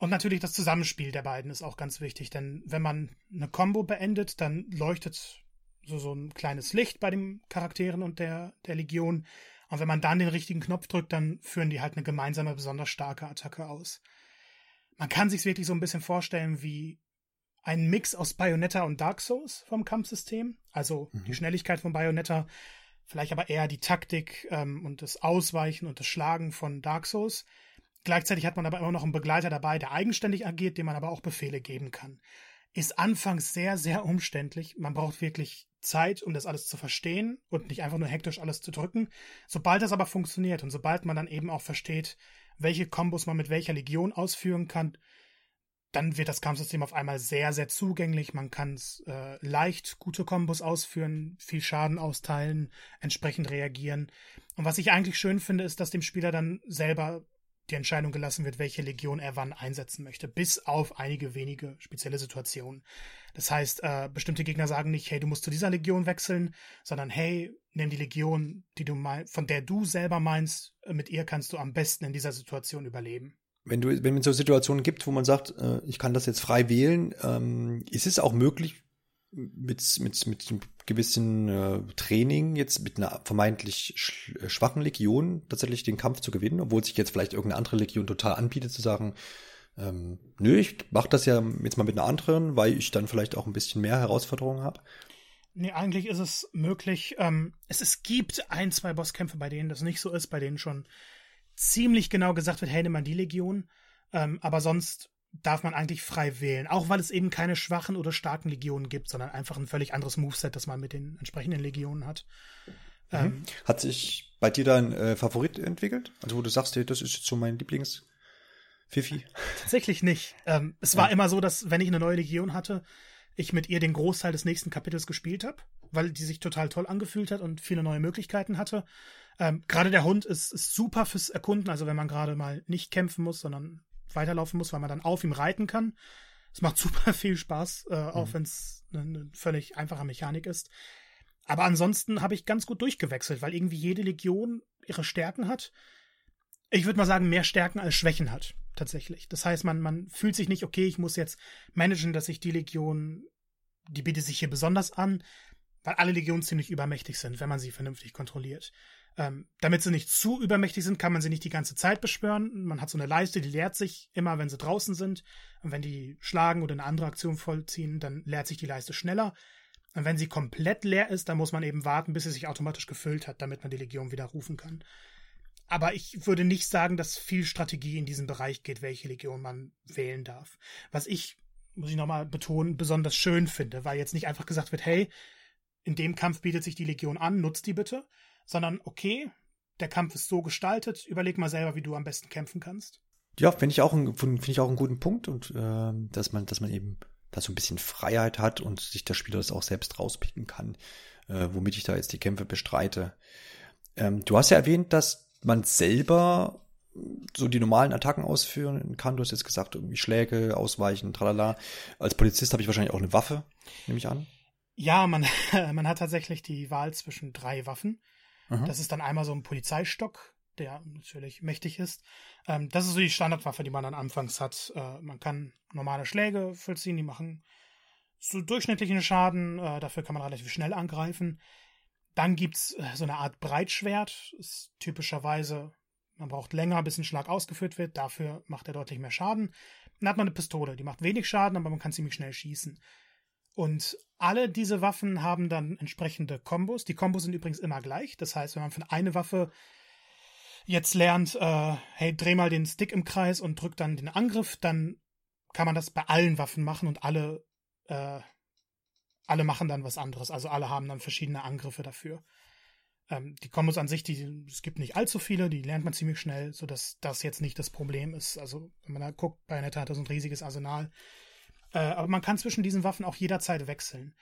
Und natürlich das Zusammenspiel der beiden ist auch ganz wichtig, denn wenn man eine Combo beendet, dann leuchtet so, so ein kleines Licht bei den Charakteren und der, der Legion. Und wenn man dann den richtigen Knopf drückt, dann führen die halt eine gemeinsame, besonders starke Attacke aus. Man kann sich wirklich so ein bisschen vorstellen wie ein Mix aus Bayonetta und Dark Souls vom Kampfsystem. Also mhm. die Schnelligkeit von Bayonetta, vielleicht aber eher die Taktik ähm, und das Ausweichen und das Schlagen von Dark Souls. Gleichzeitig hat man aber immer noch einen Begleiter dabei, der eigenständig agiert, dem man aber auch Befehle geben kann. Ist anfangs sehr, sehr umständlich. Man braucht wirklich Zeit, um das alles zu verstehen und nicht einfach nur hektisch alles zu drücken. Sobald das aber funktioniert und sobald man dann eben auch versteht, welche Kombos man mit welcher Legion ausführen kann, dann wird das Kampfsystem auf einmal sehr, sehr zugänglich. Man kann äh, leicht gute Kombos ausführen, viel Schaden austeilen, entsprechend reagieren. Und was ich eigentlich schön finde, ist, dass dem Spieler dann selber die Entscheidung gelassen wird, welche Legion er wann einsetzen möchte, bis auf einige wenige spezielle Situationen. Das heißt, äh, bestimmte Gegner sagen nicht, hey, du musst zu dieser Legion wechseln, sondern hey, nimm die Legion, die du mein, von der du selber meinst, äh, mit ihr kannst du am besten in dieser Situation überleben. Wenn du, wenn es so Situationen gibt, wo man sagt, äh, ich kann das jetzt frei wählen, ähm, ist es auch möglich, mit, mit, mit einem gewissen äh, Training jetzt mit einer vermeintlich sch äh, schwachen Legion tatsächlich den Kampf zu gewinnen, obwohl sich jetzt vielleicht irgendeine andere Legion total anbietet, zu sagen, ähm, nö, ich mach das ja jetzt mal mit einer anderen, weil ich dann vielleicht auch ein bisschen mehr Herausforderungen habe. Nee, eigentlich ist es möglich. Ähm, es, es gibt ein, zwei Bosskämpfe, bei denen das nicht so ist, bei denen schon ziemlich genau gesagt wird, hey, nimm mal die Legion. Ähm, aber sonst darf man eigentlich frei wählen, auch weil es eben keine schwachen oder starken Legionen gibt, sondern einfach ein völlig anderes Moveset, das man mit den entsprechenden Legionen hat. Mhm. Ähm, hat sich bei dir dein äh, Favorit entwickelt? Also wo du sagst, hey, das ist jetzt so mein Lieblings Fifi? Tatsächlich nicht. Ähm, es war immer so, dass wenn ich eine neue Legion hatte, ich mit ihr den Großteil des nächsten Kapitels gespielt habe, weil die sich total toll angefühlt hat und viele neue Möglichkeiten hatte. Ähm, gerade der Hund ist, ist super fürs Erkunden, also wenn man gerade mal nicht kämpfen muss, sondern weiterlaufen muss, weil man dann auf ihm reiten kann. Es macht super viel Spaß, äh, auch mhm. wenn es eine, eine völlig einfache Mechanik ist. Aber ansonsten habe ich ganz gut durchgewechselt, weil irgendwie jede Legion ihre Stärken hat. Ich würde mal sagen, mehr Stärken als Schwächen hat, tatsächlich. Das heißt, man, man fühlt sich nicht, okay, ich muss jetzt managen, dass ich die Legion, die bietet sich hier besonders an, weil alle Legionen ziemlich übermächtig sind, wenn man sie vernünftig kontrolliert. Ähm, damit sie nicht zu übermächtig sind, kann man sie nicht die ganze Zeit beschwören. Man hat so eine Leiste, die leert sich immer, wenn sie draußen sind. Und wenn die schlagen oder eine andere Aktion vollziehen, dann leert sich die Leiste schneller. Und wenn sie komplett leer ist, dann muss man eben warten, bis sie sich automatisch gefüllt hat, damit man die Legion wieder rufen kann. Aber ich würde nicht sagen, dass viel Strategie in diesem Bereich geht, welche Legion man wählen darf. Was ich, muss ich nochmal betonen, besonders schön finde, weil jetzt nicht einfach gesagt wird, hey, in dem Kampf bietet sich die Legion an, nutzt die bitte, sondern okay, der Kampf ist so gestaltet, überleg mal selber, wie du am besten kämpfen kannst. Ja, finde ich auch finde ich auch einen guten Punkt und äh, dass man, dass man eben da so ein bisschen Freiheit hat und sich der Spieler das auch selbst rauspicken kann, äh, womit ich da jetzt die Kämpfe bestreite. Ähm, du hast ja erwähnt, dass man selber so die normalen Attacken ausführen kann. Du hast jetzt gesagt, irgendwie Schläge, Ausweichen, tralala. Als Polizist habe ich wahrscheinlich auch eine Waffe, nehme ich an. Ja, man, man hat tatsächlich die Wahl zwischen drei Waffen. Aha. Das ist dann einmal so ein Polizeistock, der natürlich mächtig ist. Ähm, das ist so die Standardwaffe, die man dann anfangs hat. Äh, man kann normale Schläge vollziehen, die machen so durchschnittlichen Schaden. Äh, dafür kann man relativ schnell angreifen. Dann gibt's äh, so eine Art Breitschwert. Ist typischerweise, man braucht länger, bis ein Schlag ausgeführt wird. Dafür macht er deutlich mehr Schaden. Dann hat man eine Pistole, die macht wenig Schaden, aber man kann ziemlich schnell schießen. Und alle diese Waffen haben dann entsprechende Kombos. Die Kombos sind übrigens immer gleich. Das heißt, wenn man von einer Waffe jetzt lernt, äh, hey, dreh mal den Stick im Kreis und drück dann den Angriff, dann kann man das bei allen Waffen machen und alle, äh, alle machen dann was anderes. Also alle haben dann verschiedene Angriffe dafür. Ähm, die Kombos an sich, die, es gibt nicht allzu viele, die lernt man ziemlich schnell, sodass das jetzt nicht das Problem ist. Also, wenn man da guckt, Bayonetta hat so ein riesiges Arsenal. Äh, aber man kann zwischen diesen Waffen auch jederzeit wechseln.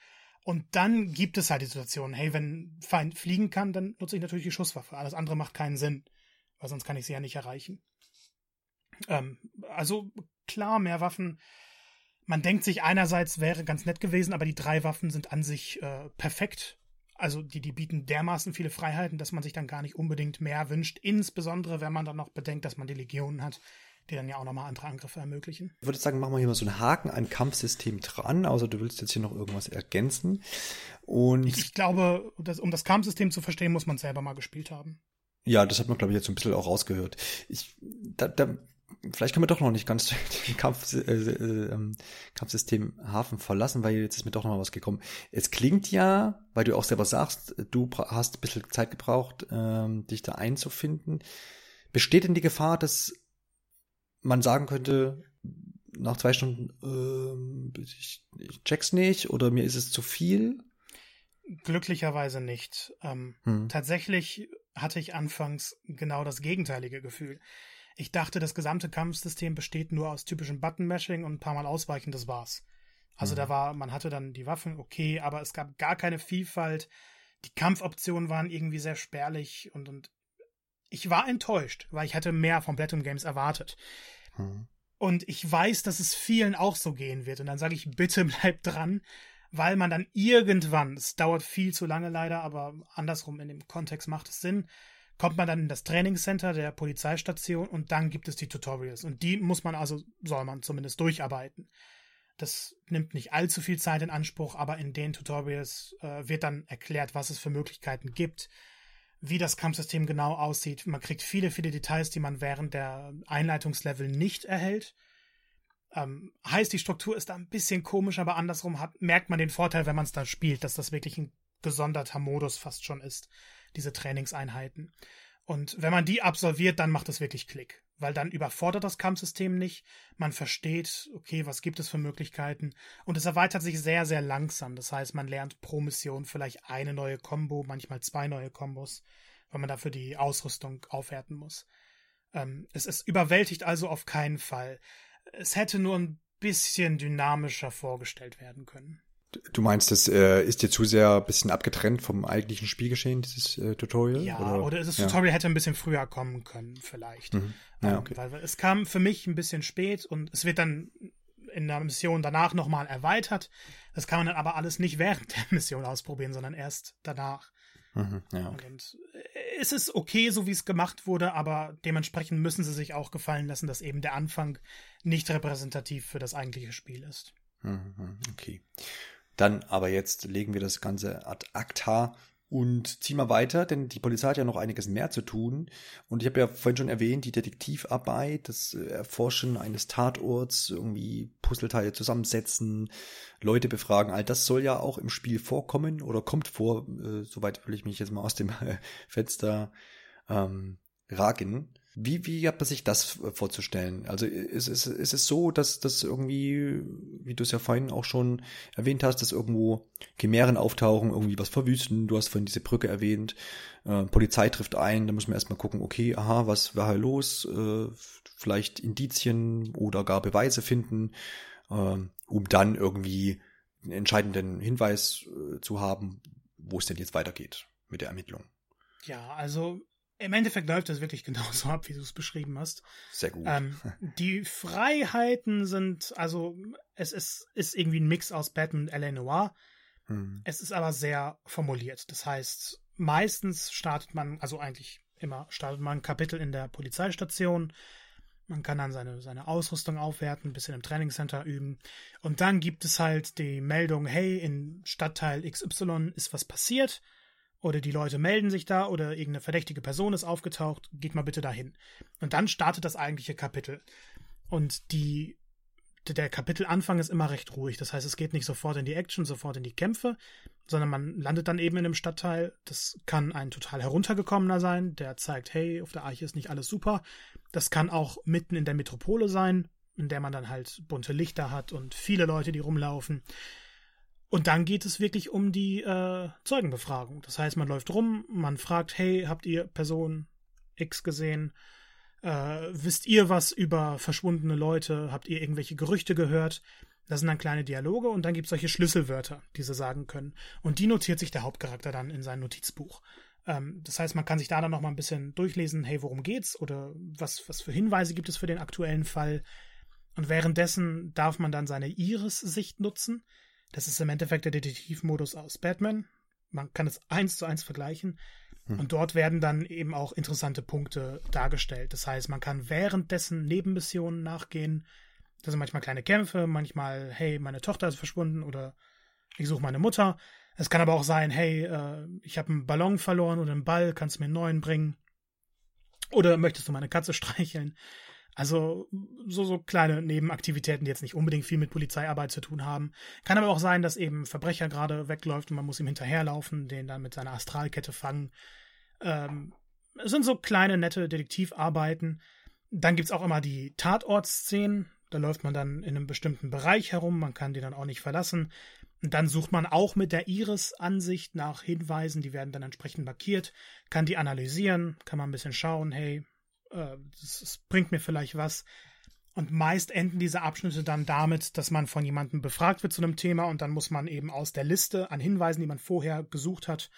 Und dann gibt es halt die Situation, hey, wenn Feind fliegen kann, dann nutze ich natürlich die Schusswaffe. Alles andere macht keinen Sinn, weil sonst kann ich sie ja nicht erreichen. Ähm, also klar, mehr Waffen. Man denkt sich einerseits wäre ganz nett gewesen, aber die drei Waffen sind an sich äh, perfekt. Also die, die bieten dermaßen viele Freiheiten, dass man sich dann gar nicht unbedingt mehr wünscht. Insbesondere, wenn man dann noch bedenkt, dass man die Legionen hat, die dann ja auch nochmal andere Angriffe ermöglichen. Ich würde sagen, machen wir hier mal so einen Haken an Kampfsystem dran, außer du willst jetzt hier noch irgendwas ergänzen. Und ich glaube, das, um das Kampfsystem zu verstehen, muss man selber mal gespielt haben. Ja, das hat man, glaube ich, jetzt so ein bisschen auch rausgehört. Ich, da, da vielleicht können wir doch noch nicht ganz den Kampf, äh, äh, ähm, Kampfsystem Hafen verlassen, weil jetzt ist mir doch noch mal was gekommen. Es klingt ja, weil du auch selber sagst, du hast ein bisschen Zeit gebraucht, ähm, dich da einzufinden. Besteht denn die Gefahr, dass man sagen könnte, nach zwei Stunden, ähm, ich, ich check's nicht oder mir ist es zu viel? Glücklicherweise nicht. Ähm, hm. Tatsächlich hatte ich anfangs genau das gegenteilige Gefühl. Ich dachte, das gesamte Kampfsystem besteht nur aus typischem Button-Mashing und ein paar Mal ausweichen, das war's. Also mhm. da war, man hatte dann die Waffen, okay, aber es gab gar keine Vielfalt. Die Kampfoptionen waren irgendwie sehr spärlich und, und ich war enttäuscht, weil ich hatte mehr von Platinum Games erwartet. Mhm. Und ich weiß, dass es vielen auch so gehen wird. Und dann sage ich, bitte bleib dran, weil man dann irgendwann, es dauert viel zu lange leider, aber andersrum in dem Kontext macht es Sinn, kommt man dann in das Trainingscenter der Polizeistation und dann gibt es die Tutorials. Und die muss man also, soll man zumindest durcharbeiten. Das nimmt nicht allzu viel Zeit in Anspruch, aber in den Tutorials äh, wird dann erklärt, was es für Möglichkeiten gibt, wie das Kampfsystem genau aussieht. Man kriegt viele, viele Details, die man während der Einleitungslevel nicht erhält. Ähm, heißt, die Struktur ist da ein bisschen komisch, aber andersrum hat, merkt man den Vorteil, wenn man es da spielt, dass das wirklich ein gesonderter Modus fast schon ist diese Trainingseinheiten. Und wenn man die absolviert, dann macht es wirklich Klick, weil dann überfordert das Kampfsystem nicht. Man versteht, okay, was gibt es für Möglichkeiten und es erweitert sich sehr, sehr langsam. Das heißt, man lernt pro Mission vielleicht eine neue Combo, manchmal zwei neue Kombos, weil man dafür die Ausrüstung aufwerten muss. Ähm, es, es überwältigt also auf keinen Fall. Es hätte nur ein bisschen dynamischer vorgestellt werden können. Du meinst, das äh, ist dir zu sehr ein bisschen abgetrennt vom eigentlichen Spielgeschehen, dieses äh, Tutorial? Ja, oder, oder das ja. Tutorial hätte ein bisschen früher kommen können, vielleicht. Mhm. Ja, okay. weil es kam für mich ein bisschen spät und es wird dann in der Mission danach nochmal erweitert. Das kann man dann aber alles nicht während der Mission ausprobieren, sondern erst danach. Mhm, ja, okay. Und äh, es ist okay, so wie es gemacht wurde, aber dementsprechend müssen sie sich auch gefallen lassen, dass eben der Anfang nicht repräsentativ für das eigentliche Spiel ist. Mhm, okay. Dann aber jetzt legen wir das Ganze ad acta und ziehen wir weiter, denn die Polizei hat ja noch einiges mehr zu tun. Und ich habe ja vorhin schon erwähnt, die Detektivarbeit, das Erforschen eines Tatorts, irgendwie Puzzleteile zusammensetzen, Leute befragen, all das soll ja auch im Spiel vorkommen oder kommt vor, äh, soweit will ich mich jetzt mal aus dem Fenster ähm, ragen. Wie, wie hat man sich das vorzustellen? Also ist, ist, ist es so, dass das irgendwie, wie du es ja vorhin auch schon erwähnt hast, dass irgendwo Chimären auftauchen, irgendwie was verwüsten? Du hast vorhin diese Brücke erwähnt. Äh, Polizei trifft ein, da muss man erstmal gucken, okay, aha, was war hier los? Äh, vielleicht Indizien oder gar Beweise finden, äh, um dann irgendwie einen entscheidenden Hinweis äh, zu haben, wo es denn jetzt weitergeht mit der Ermittlung. Ja, also im Endeffekt läuft es wirklich genauso ab, wie du es beschrieben hast. Sehr gut. Ähm, die Freiheiten sind, also es ist, ist irgendwie ein Mix aus Batman und L.A. Noir. Hm. Es ist aber sehr formuliert. Das heißt, meistens startet man, also eigentlich immer startet man ein Kapitel in der Polizeistation. Man kann dann seine, seine Ausrüstung aufwerten, ein bisschen im Trainingscenter üben. Und dann gibt es halt die Meldung, hey, in Stadtteil XY ist was passiert oder die Leute melden sich da oder irgendeine verdächtige Person ist aufgetaucht, geht mal bitte dahin. Und dann startet das eigentliche Kapitel. Und die, der Kapitelanfang ist immer recht ruhig. Das heißt, es geht nicht sofort in die Action, sofort in die Kämpfe, sondern man landet dann eben in einem Stadtteil. Das kann ein total heruntergekommener sein, der zeigt, hey, auf der Arche ist nicht alles super. Das kann auch mitten in der Metropole sein, in der man dann halt bunte Lichter hat und viele Leute, die rumlaufen. Und dann geht es wirklich um die äh, Zeugenbefragung. Das heißt, man läuft rum, man fragt, hey, habt ihr Person X gesehen? Äh, wisst ihr was über verschwundene Leute? Habt ihr irgendwelche Gerüchte gehört? Das sind dann kleine Dialoge und dann gibt es solche Schlüsselwörter, die sie sagen können. Und die notiert sich der Hauptcharakter dann in sein Notizbuch. Ähm, das heißt, man kann sich da dann noch mal ein bisschen durchlesen, hey, worum geht's? Oder was, was für Hinweise gibt es für den aktuellen Fall? Und währenddessen darf man dann seine Iris-Sicht nutzen. Das ist im Endeffekt der Detektivmodus aus Batman. Man kann es eins zu eins vergleichen. Hm. Und dort werden dann eben auch interessante Punkte dargestellt. Das heißt, man kann währenddessen Nebenmissionen nachgehen. Das sind manchmal kleine Kämpfe, manchmal, hey, meine Tochter ist verschwunden oder ich suche meine Mutter. Es kann aber auch sein, hey, äh, ich habe einen Ballon verloren oder einen Ball, kannst du mir einen neuen bringen? Oder möchtest du meine Katze streicheln? Also so, so kleine Nebenaktivitäten, die jetzt nicht unbedingt viel mit Polizeiarbeit zu tun haben. Kann aber auch sein, dass eben Verbrecher gerade wegläuft und man muss ihm hinterherlaufen, den dann mit seiner Astralkette fangen. Ähm, es sind so kleine, nette Detektivarbeiten. Dann gibt's auch immer die Tatortszenen. Da läuft man dann in einem bestimmten Bereich herum, man kann den dann auch nicht verlassen. Dann sucht man auch mit der Iris-Ansicht nach Hinweisen, die werden dann entsprechend markiert, kann die analysieren, kann man ein bisschen schauen, hey, äh, das, bringt mir vielleicht was. Und meist enden diese Abschnitte dann damit, dass man von jemandem befragt wird zu einem Thema und dann muss man eben aus der Liste an Hinweisen, die man vorher gesucht hat,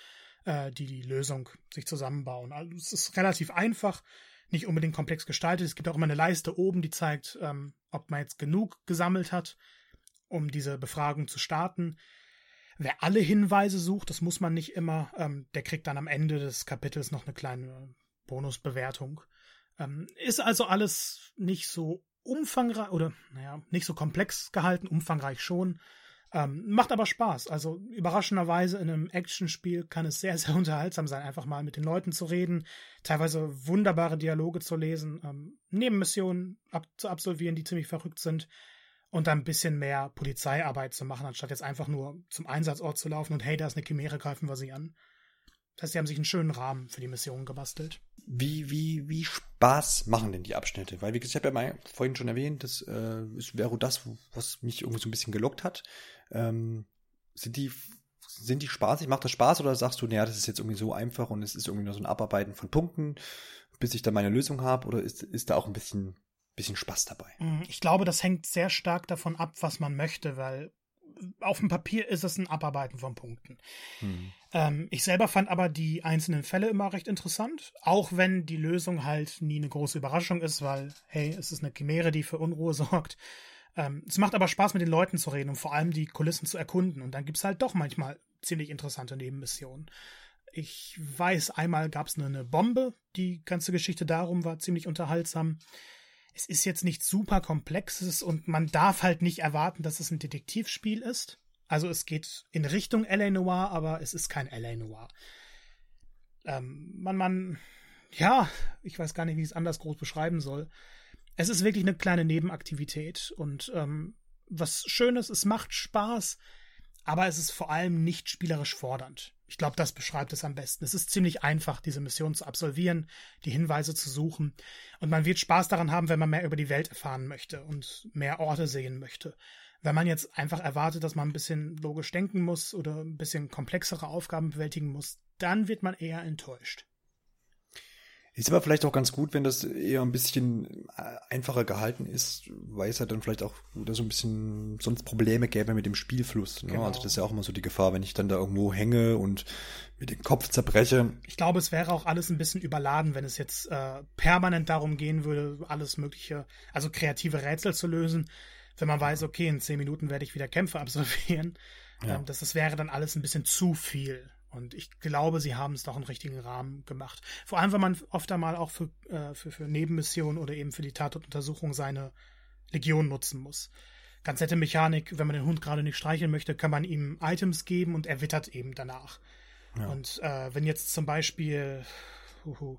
äh, die die Lösung sich zusammenbauen. Also es ist relativ einfach, nicht unbedingt komplex gestaltet. Es gibt auch immer eine Leiste oben, die zeigt, ähm, ob man jetzt genug gesammelt hat, um diese Befragung zu starten. Wer alle Hinweise sucht, das muss man nicht immer, ähm, der kriegt dann am Ende des Kapitels noch eine kleine Bonusbewertung. Ähm, ist also alles nicht so umfangreich oder, naja, nicht so komplex gehalten, umfangreich schon. Ähm, macht aber Spaß. Also überraschenderweise in einem Actionspiel kann es sehr, sehr unterhaltsam sein, einfach mal mit den Leuten zu reden, teilweise wunderbare Dialoge zu lesen, ähm, Nebenmissionen ab zu absolvieren, die ziemlich verrückt sind und dann ein bisschen mehr Polizeiarbeit zu machen, anstatt jetzt einfach nur zum Einsatzort zu laufen und hey, da ist eine Chimäre, greifen wir sie an. Das heißt, sie haben sich einen schönen Rahmen für die Mission gebastelt. Wie, wie, wie Spaß machen denn die Abschnitte? Weil, wie gesagt, ich habe ja mal vorhin schon erwähnt, das äh, wäre das, was mich irgendwie so ein bisschen gelockt hat. Ähm, sind die sind die spaßig? Macht das Spaß oder sagst du, naja, das ist jetzt irgendwie so einfach und es ist irgendwie nur so ein Abarbeiten von Punkten, bis ich dann meine Lösung habe? Oder ist, ist da auch ein bisschen, bisschen Spaß dabei? Mm, ich glaube, das hängt sehr stark davon ab, was man möchte, weil auf dem Papier ist es ein Abarbeiten von Punkten. Hm. Ähm, ich selber fand aber die einzelnen Fälle immer recht interessant, auch wenn die Lösung halt nie eine große Überraschung ist, weil, hey, es ist eine Chimäre, die für Unruhe sorgt. Ähm, es macht aber Spaß, mit den Leuten zu reden und vor allem die Kulissen zu erkunden. Und dann gibt es halt doch manchmal ziemlich interessante Nebenmissionen. Ich weiß, einmal gab es eine Bombe, die ganze Geschichte darum war ziemlich unterhaltsam es ist jetzt nicht super komplexes und man darf halt nicht erwarten, dass es ein Detektivspiel ist. Also es geht in Richtung L.A. Noir, aber es ist kein L.A. Noir. Ähm, man, man, ja, ich weiß gar nicht, wie ich es anders groß beschreiben soll. Es ist wirklich eine kleine Nebenaktivität und ähm, was Schönes, es macht Spaß, aber es ist vor allem nicht spielerisch fordernd. Ich glaube, das beschreibt es am besten. Es ist ziemlich einfach, diese Mission zu absolvieren, die Hinweise zu suchen. Und man wird Spaß daran haben, wenn man mehr über die Welt erfahren möchte und mehr Orte sehen möchte. Wenn man jetzt einfach erwartet, dass man ein bisschen logisch denken muss oder ein bisschen komplexere Aufgaben bewältigen muss, dann wird man eher enttäuscht. Ist aber vielleicht auch ganz gut, wenn das eher ein bisschen äh, einfacher gehalten ist, weil es ja dann vielleicht auch oder so ein bisschen sonst Probleme gäbe mit dem Spielfluss. Ne? Genau. Also das ist ja auch immer so die Gefahr, wenn ich dann da irgendwo hänge und mir den Kopf zerbreche. Ich glaube, es wäre auch alles ein bisschen überladen, wenn es jetzt äh, permanent darum gehen würde, alles mögliche, also kreative Rätsel zu lösen. Wenn man weiß, okay, in zehn Minuten werde ich wieder Kämpfe absolvieren. Ja. Ähm, das, das wäre dann alles ein bisschen zu viel. Und ich glaube, sie haben es doch im richtigen Rahmen gemacht. Vor allem, wenn man oft einmal auch für, äh, für, für Nebenmissionen oder eben für die Tatortuntersuchung seine Legion nutzen muss. Ganz nette Mechanik, wenn man den Hund gerade nicht streicheln möchte, kann man ihm Items geben und er wittert eben danach. Ja. Und äh, wenn jetzt zum Beispiel, huhu,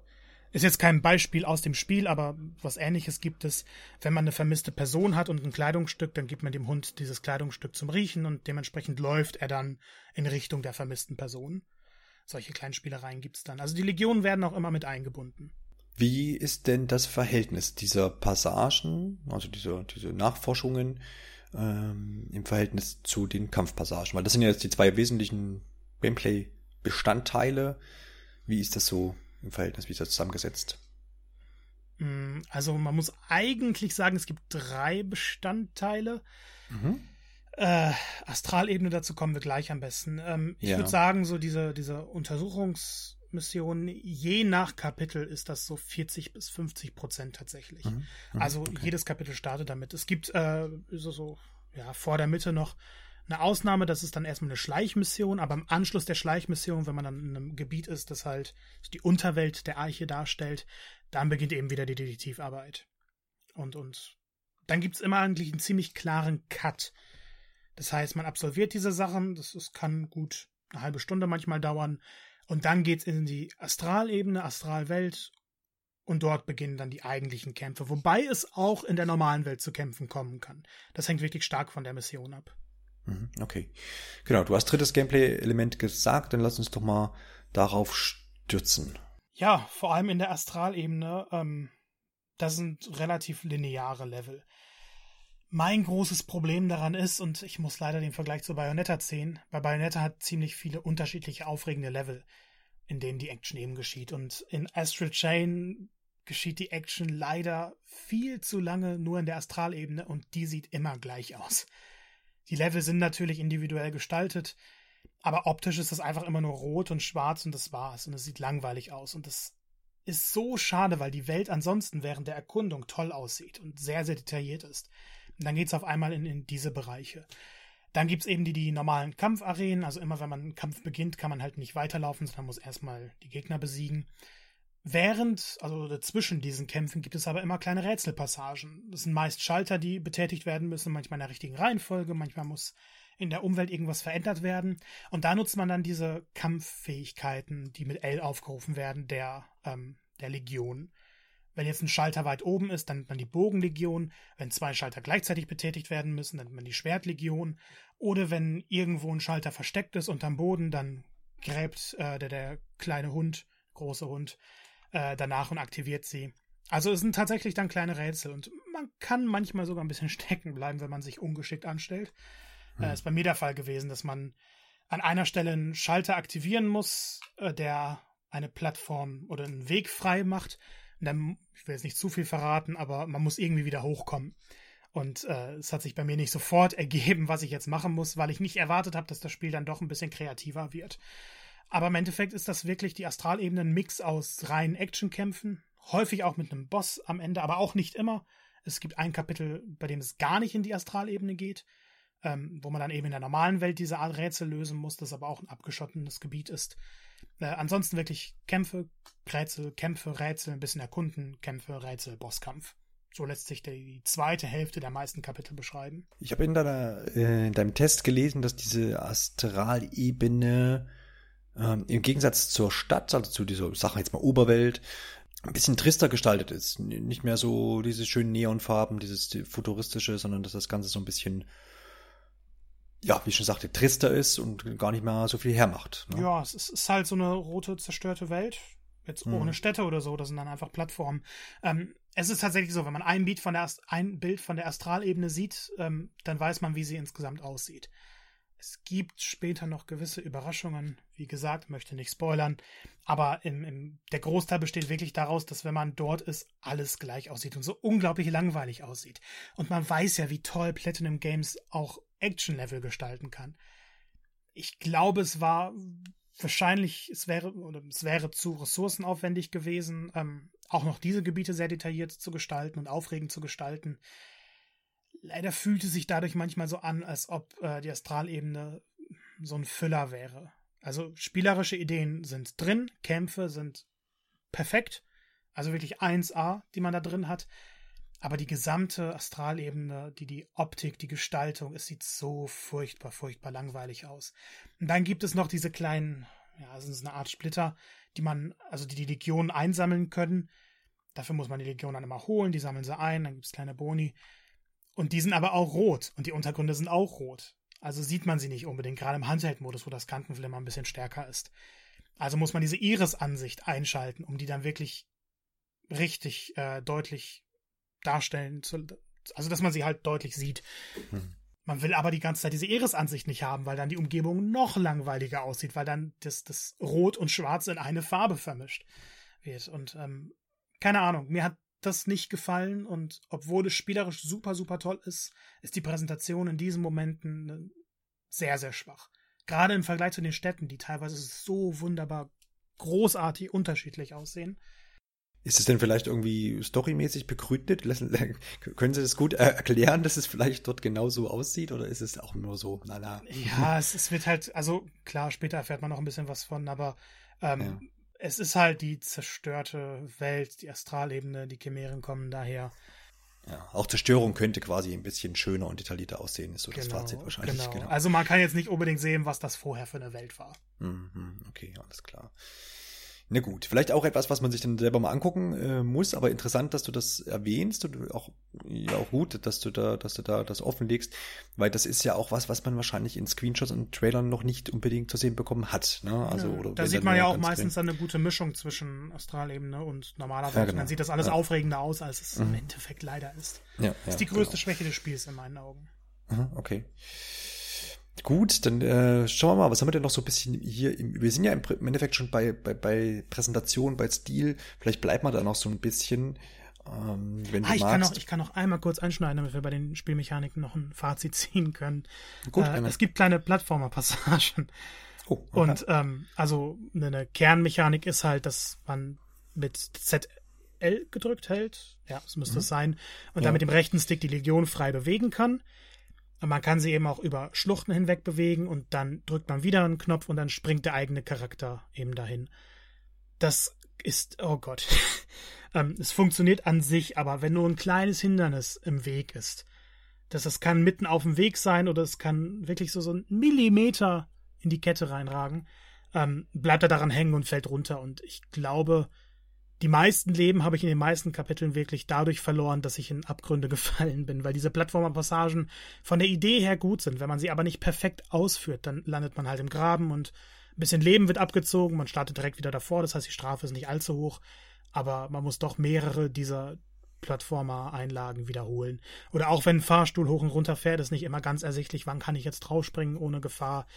ist jetzt kein Beispiel aus dem Spiel, aber was ähnliches gibt es, wenn man eine vermisste Person hat und ein Kleidungsstück, dann gibt man dem Hund dieses Kleidungsstück zum Riechen und dementsprechend läuft er dann in Richtung der vermissten Person. Solche kleinen Spielereien gibt es dann. Also die Legionen werden auch immer mit eingebunden. Wie ist denn das Verhältnis dieser Passagen, also dieser, diese Nachforschungen, ähm, im Verhältnis zu den Kampfpassagen? Weil das sind ja jetzt die zwei wesentlichen Gameplay-Bestandteile. Wie ist das so im Verhältnis? Wie ist das zusammengesetzt? Mm, also man muss eigentlich sagen, es gibt drei Bestandteile. Mhm. Äh, Astralebene, dazu kommen wir gleich am besten. Ähm, ich ja. würde sagen, so diese, diese Untersuchungsmission, je nach Kapitel ist das so 40 bis 50 Prozent tatsächlich. Mhm. Mhm. Also okay. jedes Kapitel startet damit. Es gibt äh, so, so ja, vor der Mitte noch eine Ausnahme, das ist dann erstmal eine Schleichmission, aber im Anschluss der Schleichmission, wenn man dann in einem Gebiet ist, das halt die Unterwelt der Arche darstellt, dann beginnt eben wieder die Detektivarbeit. Und, und dann gibt's immer eigentlich einen ziemlich klaren Cut. Das heißt, man absolviert diese Sachen, das, das kann gut eine halbe Stunde manchmal dauern, und dann geht's in die Astralebene, Astralwelt, und dort beginnen dann die eigentlichen Kämpfe, wobei es auch in der normalen Welt zu Kämpfen kommen kann. Das hängt wirklich stark von der Mission ab. Mhm, okay. Genau, du hast drittes Gameplay-Element gesagt, dann lass uns doch mal darauf stürzen. Ja, vor allem in der Astralebene, ähm, das sind relativ lineare Level. Mein großes Problem daran ist, und ich muss leider den Vergleich zu Bayonetta ziehen, weil Bayonetta hat ziemlich viele unterschiedliche aufregende Level, in denen die Action eben geschieht. Und in Astral Chain geschieht die Action leider viel zu lange nur in der Astralebene und die sieht immer gleich aus. Die Level sind natürlich individuell gestaltet, aber optisch ist das einfach immer nur rot und schwarz und das war's. Und es sieht langweilig aus. Und das ist so schade, weil die Welt ansonsten während der Erkundung toll aussieht und sehr, sehr detailliert ist. Und dann geht's auf einmal in, in diese Bereiche. Dann gibt's eben die, die normalen Kampfarenen. Also immer wenn man einen Kampf beginnt, kann man halt nicht weiterlaufen, sondern muss erstmal die Gegner besiegen. Während, also zwischen diesen Kämpfen gibt es aber immer kleine Rätselpassagen. Das sind meist Schalter, die betätigt werden müssen, manchmal in der richtigen Reihenfolge, manchmal muss in der Umwelt irgendwas verändert werden. Und da nutzt man dann diese Kampffähigkeiten, die mit L aufgerufen werden, der, ähm, der Legion. Wenn jetzt ein Schalter weit oben ist, dann nimmt man die Bogenlegion. Wenn zwei Schalter gleichzeitig betätigt werden müssen, dann nimmt man die Schwertlegion. Oder wenn irgendwo ein Schalter versteckt ist unterm Boden, dann gräbt äh, der, der kleine Hund, große Hund, äh, danach und aktiviert sie. Also es sind tatsächlich dann kleine Rätsel und man kann manchmal sogar ein bisschen stecken bleiben, wenn man sich ungeschickt anstellt. Hm. Äh, ist bei mir der Fall gewesen, dass man an einer Stelle einen Schalter aktivieren muss, äh, der eine Plattform oder einen Weg frei macht. Und dann, ich will jetzt nicht zu viel verraten, aber man muss irgendwie wieder hochkommen. Und äh, es hat sich bei mir nicht sofort ergeben, was ich jetzt machen muss, weil ich nicht erwartet habe, dass das Spiel dann doch ein bisschen kreativer wird. Aber im Endeffekt ist das wirklich die Astralebene ein Mix aus reinen Actionkämpfen, häufig auch mit einem Boss am Ende, aber auch nicht immer. Es gibt ein Kapitel, bei dem es gar nicht in die Astralebene geht, ähm, wo man dann eben in der normalen Welt diese Art Rätsel lösen muss, das aber auch ein abgeschottenes Gebiet ist. Äh, ansonsten wirklich Kämpfe, Rätsel, Kämpfe, Rätsel, ein bisschen erkunden, Kämpfe, Rätsel, Bosskampf. So lässt sich die zweite Hälfte der meisten Kapitel beschreiben. Ich habe in, äh, in deinem Test gelesen, dass diese Astralebene ähm, im Gegensatz zur Stadt, also zu dieser Sache jetzt mal Oberwelt, ein bisschen trister gestaltet ist. Nicht mehr so diese schönen Neonfarben, dieses futuristische, sondern dass das Ganze so ein bisschen, ja, wie ich schon sagte, trister ist und gar nicht mehr so viel hermacht. Ne? Ja, es ist halt so eine rote, zerstörte Welt. Jetzt hm. ohne Städte oder so, das sind dann einfach Plattformen. Ähm, es ist tatsächlich so, wenn man ein, Bild von der, ein Bild von der Astralebene sieht, ähm, dann weiß man, wie sie insgesamt aussieht. Es gibt später noch gewisse Überraschungen. Wie gesagt, möchte nicht spoilern. Aber im, im, der Großteil besteht wirklich daraus, dass wenn man dort ist, alles gleich aussieht und so unglaublich langweilig aussieht. Und man weiß ja, wie toll Platinum Games auch Action-Level gestalten kann. Ich glaube, es war wahrscheinlich, es wäre, oder es wäre zu ressourcenaufwendig gewesen, ähm, auch noch diese Gebiete sehr detailliert zu gestalten und aufregend zu gestalten leider fühlte sich dadurch manchmal so an, als ob äh, die Astralebene so ein Füller wäre. Also spielerische Ideen sind drin, Kämpfe sind perfekt, also wirklich 1A, die man da drin hat. Aber die gesamte Astralebene, die, die Optik, die Gestaltung, es sieht so furchtbar, furchtbar langweilig aus. Und dann gibt es noch diese kleinen, ja, es ist eine Art Splitter, die man, also die die Legionen einsammeln können. Dafür muss man die Legionen dann immer holen, die sammeln sie ein, dann gibt es kleine Boni. Und die sind aber auch rot und die Untergründe sind auch rot. Also sieht man sie nicht unbedingt, gerade im Handheld-Modus, wo das Kantenflimmer ein bisschen stärker ist. Also muss man diese Iris-Ansicht einschalten, um die dann wirklich richtig äh, deutlich darstellen zu, also dass man sie halt deutlich sieht. Hm. Man will aber die ganze Zeit diese Iris-Ansicht nicht haben, weil dann die Umgebung noch langweiliger aussieht, weil dann das, das Rot und Schwarz in eine Farbe vermischt wird. Und ähm, keine Ahnung, mir hat das nicht gefallen und obwohl es spielerisch super, super toll ist, ist die Präsentation in diesen Momenten äh, sehr, sehr schwach. Gerade im Vergleich zu den Städten, die teilweise so wunderbar großartig unterschiedlich aussehen. Ist es denn vielleicht irgendwie storymäßig begründet? Können Sie das gut erklären, dass es vielleicht dort genauso aussieht oder ist es auch nur so, na na? Ja, es, es wird halt, also klar, später erfährt man noch ein bisschen was von, aber ähm, ja. Es ist halt die zerstörte Welt, die Astralebene, die Chimären kommen daher. Ja, auch Zerstörung könnte quasi ein bisschen schöner und detaillierter aussehen, ist so genau, das Fazit wahrscheinlich. Genau. genau. Also man kann jetzt nicht unbedingt sehen, was das vorher für eine Welt war. Mhm, okay, alles klar. Na gut, vielleicht auch etwas, was man sich dann selber mal angucken äh, muss, aber interessant, dass du das erwähnst und auch ja auch gut, dass du da, dass du da das offenlegst, weil das ist ja auch was, was man wahrscheinlich in Screenshots und Trailern noch nicht unbedingt zu sehen bekommen hat. Ne? Also ja, oder da sieht man ja auch meistens eine gute Mischung zwischen Astralebene und normaler Welt. Ja, genau. Dann sieht das alles ja. aufregender aus, als es mhm. im Endeffekt leider ist. Ja, das ist die größte genau. Schwäche des Spiels in meinen Augen. Okay. Gut, dann äh, schauen wir mal, was haben wir denn noch so ein bisschen hier? Im, wir sind ja im, Endeffekt schon bei, bei, bei Präsentation, bei Stil. Vielleicht bleibt man da noch so ein bisschen. Ähm, wenn ah, ich, magst. Kann noch, ich kann noch einmal kurz einschneiden, damit wir bei den Spielmechaniken noch ein Fazit ziehen können. Gut, äh, es gibt kleine Plattformer-Passagen. Oh, okay. Und ähm, also eine Kernmechanik ist halt, dass man mit ZL gedrückt hält. Ja, das müsste mhm. es sein. Und ja. dann mit dem rechten Stick die Legion frei bewegen kann. Man kann sie eben auch über Schluchten hinweg bewegen und dann drückt man wieder einen Knopf und dann springt der eigene Charakter eben dahin. Das ist, oh Gott. ähm, es funktioniert an sich, aber wenn nur ein kleines Hindernis im Weg ist, dass das kann mitten auf dem Weg sein oder es kann wirklich so, so ein Millimeter in die Kette reinragen, ähm, bleibt er daran hängen und fällt runter. Und ich glaube, die meisten Leben habe ich in den meisten Kapiteln wirklich dadurch verloren, dass ich in Abgründe gefallen bin, weil diese Plattformer-Passagen von der Idee her gut sind. Wenn man sie aber nicht perfekt ausführt, dann landet man halt im Graben und ein bisschen Leben wird abgezogen, man startet direkt wieder davor, das heißt, die Strafe ist nicht allzu hoch, aber man muss doch mehrere dieser Plattformer-Einlagen wiederholen. Oder auch wenn ein Fahrstuhl hoch und runter fährt, ist nicht immer ganz ersichtlich, wann kann ich jetzt draufspringen ohne Gefahr.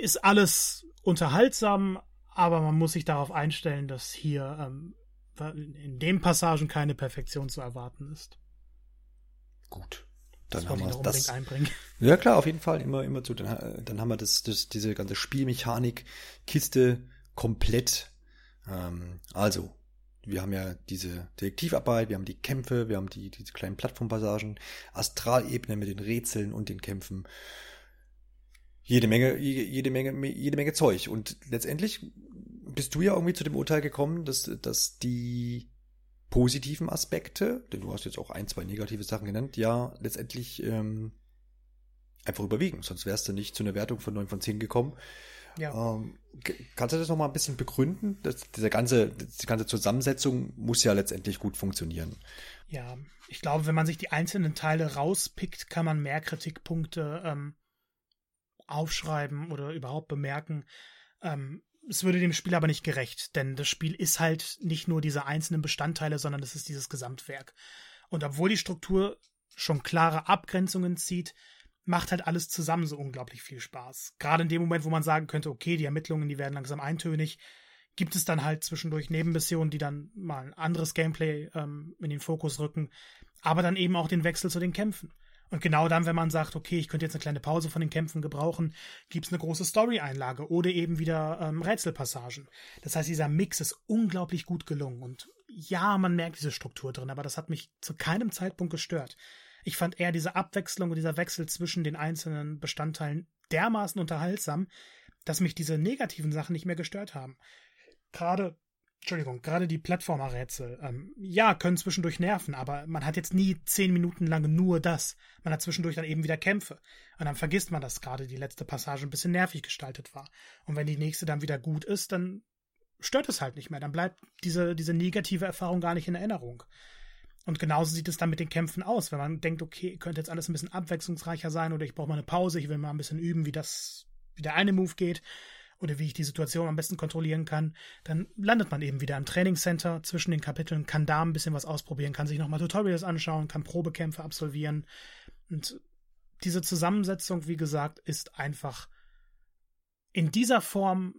Ist alles unterhaltsam, aber man muss sich darauf einstellen, dass hier ähm, in den Passagen keine Perfektion zu erwarten ist. Gut. Dann das haben wir das. Einbringen. Ja klar, auf jeden Fall immer immer zu. Dann, dann haben wir das, das diese ganze Spielmechanik Kiste komplett. Ähm, also wir haben ja diese Detektivarbeit, wir haben die Kämpfe, wir haben die diese kleinen Plattformpassagen, Astralebene mit den Rätseln und den Kämpfen jede Menge, jede Menge, jede Menge Zeug. Und letztendlich bist du ja irgendwie zu dem Urteil gekommen, dass, dass die positiven Aspekte, denn du hast jetzt auch ein, zwei negative Sachen genannt, ja letztendlich ähm, einfach überwiegen. Sonst wärst du nicht zu einer Wertung von 9 von 10 gekommen. Ja. Ähm, kannst du das nochmal ein bisschen begründen? Das, diese ganze, die ganze Zusammensetzung muss ja letztendlich gut funktionieren. Ja, ich glaube, wenn man sich die einzelnen Teile rauspickt, kann man mehr Kritikpunkte ähm, aufschreiben oder überhaupt bemerken. Ähm, es würde dem Spiel aber nicht gerecht, denn das Spiel ist halt nicht nur diese einzelnen Bestandteile, sondern es ist dieses Gesamtwerk. Und obwohl die Struktur schon klare Abgrenzungen zieht, macht halt alles zusammen so unglaublich viel Spaß. Gerade in dem Moment, wo man sagen könnte, okay, die Ermittlungen, die werden langsam eintönig, gibt es dann halt zwischendurch Nebenmissionen, die dann mal ein anderes Gameplay ähm, in den Fokus rücken, aber dann eben auch den Wechsel zu den Kämpfen. Und genau dann, wenn man sagt, okay, ich könnte jetzt eine kleine Pause von den Kämpfen gebrauchen, gibt es eine große Story-Einlage oder eben wieder ähm, Rätselpassagen. Das heißt, dieser Mix ist unglaublich gut gelungen. Und ja, man merkt diese Struktur drin, aber das hat mich zu keinem Zeitpunkt gestört. Ich fand eher diese Abwechslung und dieser Wechsel zwischen den einzelnen Bestandteilen dermaßen unterhaltsam, dass mich diese negativen Sachen nicht mehr gestört haben. Gerade Entschuldigung, gerade die Plattformer-Rätsel, ähm, ja, können zwischendurch nerven, aber man hat jetzt nie zehn Minuten lang nur das. Man hat zwischendurch dann eben wieder Kämpfe. Und dann vergisst man, dass gerade die letzte Passage ein bisschen nervig gestaltet war. Und wenn die nächste dann wieder gut ist, dann stört es halt nicht mehr. Dann bleibt diese, diese negative Erfahrung gar nicht in Erinnerung. Und genauso sieht es dann mit den Kämpfen aus, wenn man denkt, okay, könnte jetzt alles ein bisschen abwechslungsreicher sein oder ich brauche mal eine Pause, ich will mal ein bisschen üben, wie das, wie der eine Move geht oder wie ich die Situation am besten kontrollieren kann, dann landet man eben wieder im Trainingscenter zwischen den Kapiteln, kann da ein bisschen was ausprobieren, kann sich nochmal Tutorials anschauen, kann Probekämpfe absolvieren. Und diese Zusammensetzung, wie gesagt, ist einfach in dieser Form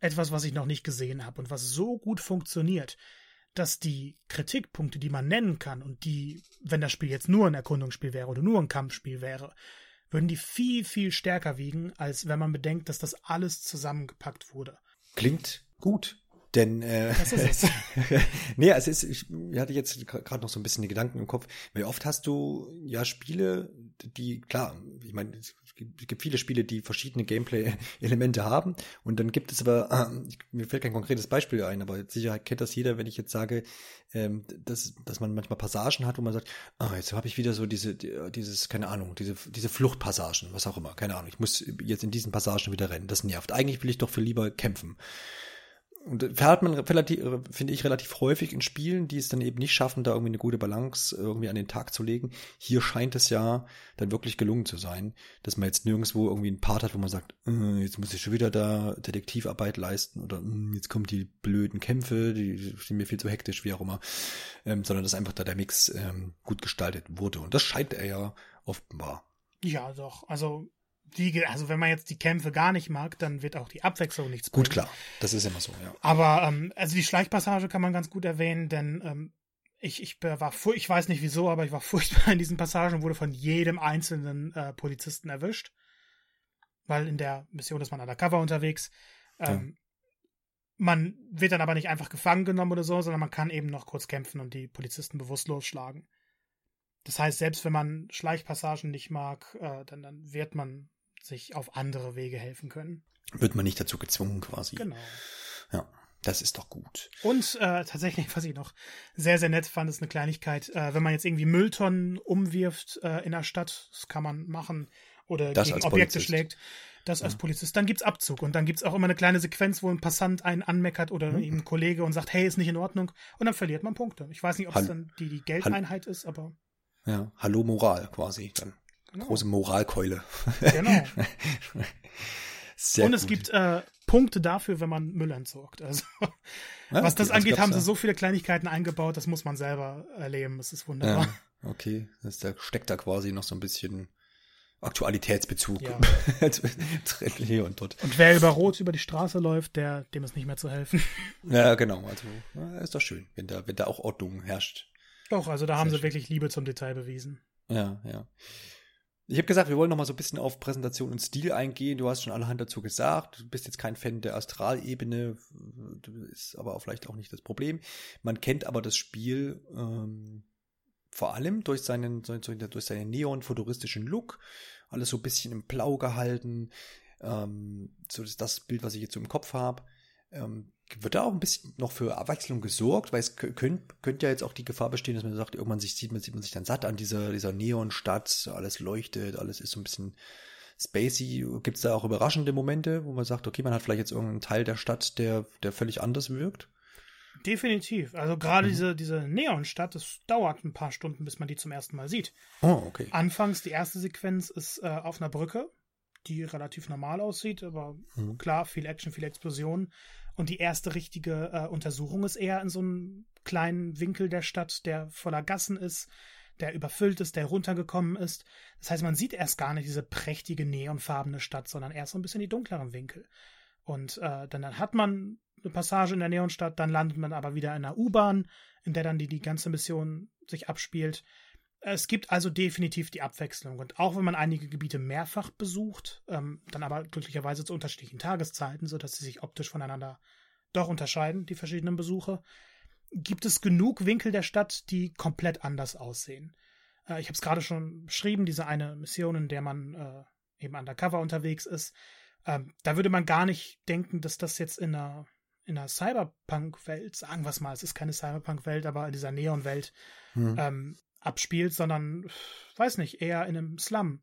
etwas, was ich noch nicht gesehen habe und was so gut funktioniert, dass die Kritikpunkte, die man nennen kann und die, wenn das Spiel jetzt nur ein Erkundungsspiel wäre oder nur ein Kampfspiel wäre, würden die viel, viel stärker wiegen, als wenn man bedenkt, dass das alles zusammengepackt wurde. Klingt gut. Denn äh, das ist es. nee, es ist, ich, hatte jetzt gerade noch so ein bisschen die Gedanken im Kopf, weil oft hast du ja Spiele, die, klar, ich meine, es gibt viele Spiele, die verschiedene Gameplay-Elemente haben und dann gibt es aber, äh, mir fällt kein konkretes Beispiel ein, aber Sicherheit kennt das jeder, wenn ich jetzt sage, ähm, dass, dass man manchmal Passagen hat, wo man sagt, ah, jetzt habe ich wieder so diese, dieses, keine Ahnung, diese, diese Fluchtpassagen, was auch immer, keine Ahnung, ich muss jetzt in diesen Passagen wieder rennen, das nervt. Eigentlich will ich doch viel lieber kämpfen und fährt man relativ, finde ich, relativ häufig in Spielen, die es dann eben nicht schaffen, da irgendwie eine gute Balance irgendwie an den Tag zu legen. Hier scheint es ja dann wirklich gelungen zu sein, dass man jetzt nirgendwo irgendwie einen Part hat, wo man sagt, äh, jetzt muss ich schon wieder da Detektivarbeit leisten oder äh, jetzt kommen die blöden Kämpfe, die sind mir viel zu hektisch, wie auch immer, ähm, sondern dass einfach da der Mix ähm, gut gestaltet wurde. Und das scheint er ja offenbar. Ja, doch. Also wie, also wenn man jetzt die Kämpfe gar nicht mag, dann wird auch die Abwechslung nichts bringen. Gut, klar. Das ist immer so, ja. Aber, ähm, also die Schleichpassage kann man ganz gut erwähnen, denn ähm, ich, ich war ich weiß nicht wieso, aber ich war furchtbar in diesen Passagen und wurde von jedem einzelnen äh, Polizisten erwischt. Weil in der Mission ist man undercover unterwegs. Ähm, ja. Man wird dann aber nicht einfach gefangen genommen oder so, sondern man kann eben noch kurz kämpfen und die Polizisten bewusstlos schlagen. Das heißt, selbst wenn man Schleichpassagen nicht mag, äh, dann, dann wird man sich auf andere Wege helfen können. Wird man nicht dazu gezwungen quasi. Genau. Ja. Das ist doch gut. Und äh, tatsächlich, was ich noch sehr, sehr nett fand, ist eine Kleinigkeit. Äh, wenn man jetzt irgendwie Mülltonnen umwirft äh, in der Stadt, das kann man machen, oder das gegen Objekte Polizist. schlägt, das ja. als Polizist, dann gibt's Abzug. Und dann gibt's auch immer eine kleine Sequenz, wo ein Passant einen anmeckert oder mhm. eben ein Kollege und sagt, hey, ist nicht in Ordnung. Und dann verliert man Punkte. Ich weiß nicht, ob es dann die, die Geldeinheit Hall ist, aber. Ja, Hallo Moral quasi dann. Genau. Große Moralkeule. Genau. Sehr und es gut. gibt äh, Punkte dafür, wenn man Müll entsorgt. Also ja, was okay, das angeht, haben sie so viele Kleinigkeiten eingebaut, das muss man selber erleben. Das ist wunderbar. Ja, okay, das da steckt da quasi noch so ein bisschen Aktualitätsbezug ja. hier und dort. Und wer über Rot über die Straße läuft, der dem ist nicht mehr zu helfen. Ja, genau. Also ist doch schön, wenn da wenn da auch Ordnung herrscht. Doch, also da Sehr haben sie schön. wirklich Liebe zum Detail bewiesen. Ja, ja. Ich habe gesagt, wir wollen noch mal so ein bisschen auf Präsentation und Stil eingehen. Du hast schon allerhand dazu gesagt. Du bist jetzt kein Fan der Astralebene, ist aber auch vielleicht auch nicht das Problem. Man kennt aber das Spiel ähm, vor allem durch seinen, durch seinen neon-futuristischen Look. Alles so ein bisschen im Blau gehalten. Ähm, so ist das Bild, was ich jetzt so im Kopf habe. Ähm, wird da auch ein bisschen noch für Abwechslung gesorgt, weil es könnte könnt ja jetzt auch die Gefahr bestehen, dass man sagt, irgendwann sich, sieht, man, sieht man sich dann satt an dieser, dieser Neonstadt, alles leuchtet, alles ist so ein bisschen spacey. Gibt es da auch überraschende Momente, wo man sagt, okay, man hat vielleicht jetzt irgendeinen Teil der Stadt, der, der völlig anders wirkt? Definitiv. Also gerade mhm. diese, diese Neonstadt, das dauert ein paar Stunden, bis man die zum ersten Mal sieht. Oh, okay. Anfangs, die erste Sequenz ist äh, auf einer Brücke, die relativ normal aussieht, aber mhm. klar, viel Action, viel Explosion. Und die erste richtige äh, Untersuchung ist eher in so einem kleinen Winkel der Stadt, der voller Gassen ist, der überfüllt ist, der runtergekommen ist. Das heißt, man sieht erst gar nicht diese prächtige neonfarbene Stadt, sondern erst so ein bisschen die dunkleren Winkel. Und äh, dann, dann hat man eine Passage in der Neonstadt, dann landet man aber wieder in einer U-Bahn, in der dann die, die ganze Mission sich abspielt. Es gibt also definitiv die Abwechslung. Und auch wenn man einige Gebiete mehrfach besucht, ähm, dann aber glücklicherweise zu unterschiedlichen Tageszeiten, sodass sie sich optisch voneinander doch unterscheiden, die verschiedenen Besuche, gibt es genug Winkel der Stadt, die komplett anders aussehen. Äh, ich habe es gerade schon beschrieben, diese eine Mission, in der man äh, eben undercover unterwegs ist. Ähm, da würde man gar nicht denken, dass das jetzt in einer, in einer Cyberpunk-Welt, sagen wir es mal, es ist keine Cyberpunk-Welt, aber in dieser Neon-Welt, hm. ähm, abspielt, sondern, weiß nicht, eher in einem Slum.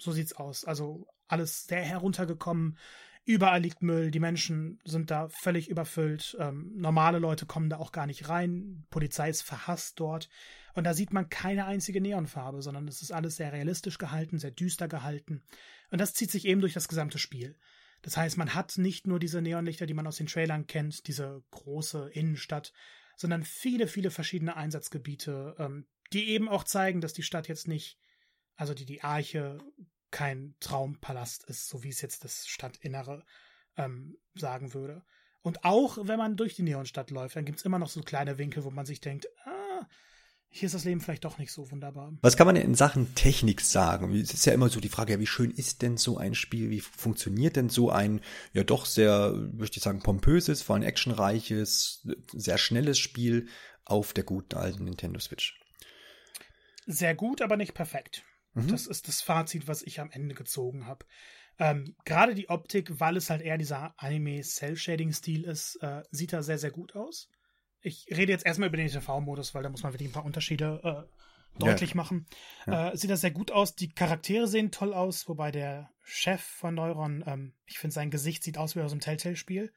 So sieht's aus. Also alles sehr heruntergekommen. Überall liegt Müll, die Menschen sind da völlig überfüllt. Ähm, normale Leute kommen da auch gar nicht rein. Polizei ist verhasst dort. Und da sieht man keine einzige Neonfarbe, sondern es ist alles sehr realistisch gehalten, sehr düster gehalten. Und das zieht sich eben durch das gesamte Spiel. Das heißt, man hat nicht nur diese Neonlichter, die man aus den Trailern kennt, diese große Innenstadt, sondern viele, viele verschiedene Einsatzgebiete, ähm, die eben auch zeigen, dass die Stadt jetzt nicht Also die, die Arche kein Traumpalast ist, so wie es jetzt das Stadtinnere ähm, sagen würde. Und auch wenn man durch die Neonstadt läuft, dann gibt es immer noch so kleine Winkel, wo man sich denkt, ah, hier ist das Leben vielleicht doch nicht so wunderbar. Was kann man denn in Sachen Technik sagen? Es ist ja immer so die Frage, ja, wie schön ist denn so ein Spiel? Wie funktioniert denn so ein, ja doch sehr, möchte ich sagen, pompöses, vor allem actionreiches, sehr schnelles Spiel auf der guten alten Nintendo Switch? Sehr gut, aber nicht perfekt. Mhm. Das ist das Fazit, was ich am Ende gezogen habe. Ähm, Gerade die Optik, weil es halt eher dieser Anime-Cell-Shading-Stil ist, äh, sieht da sehr, sehr gut aus. Ich rede jetzt erstmal über den TV-Modus, weil da muss man wirklich ein paar Unterschiede äh, deutlich ja. machen. Ja. Äh, sieht das sehr gut aus. Die Charaktere sehen toll aus, wobei der Chef von Neuron, ähm, ich finde, sein Gesicht sieht aus wie aus einem Telltale-Spiel,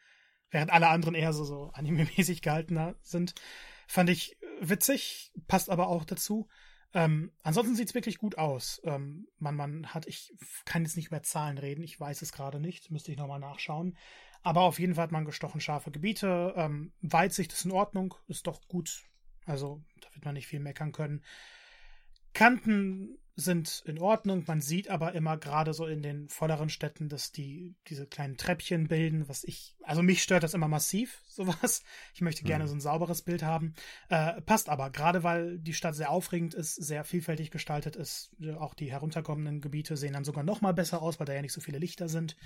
während alle anderen eher so, so anime-mäßig gehaltener sind. Fand ich witzig, passt aber auch dazu. Ähm, ansonsten sieht es wirklich gut aus. Ähm, man, man hat, ich kann jetzt nicht über Zahlen reden, ich weiß es gerade nicht, müsste ich nochmal nachschauen. Aber auf jeden Fall hat man gestochen scharfe Gebiete. Ähm, Weitsicht ist in Ordnung, ist doch gut. Also, da wird man nicht viel meckern können. Kanten sind in Ordnung. Man sieht aber immer gerade so in den volleren Städten, dass die diese kleinen Treppchen bilden, was ich, also mich stört das immer massiv, sowas. Ich möchte gerne mhm. so ein sauberes Bild haben. Äh, passt aber, gerade weil die Stadt sehr aufregend ist, sehr vielfältig gestaltet ist. Auch die herunterkommenden Gebiete sehen dann sogar noch mal besser aus, weil da ja nicht so viele Lichter sind.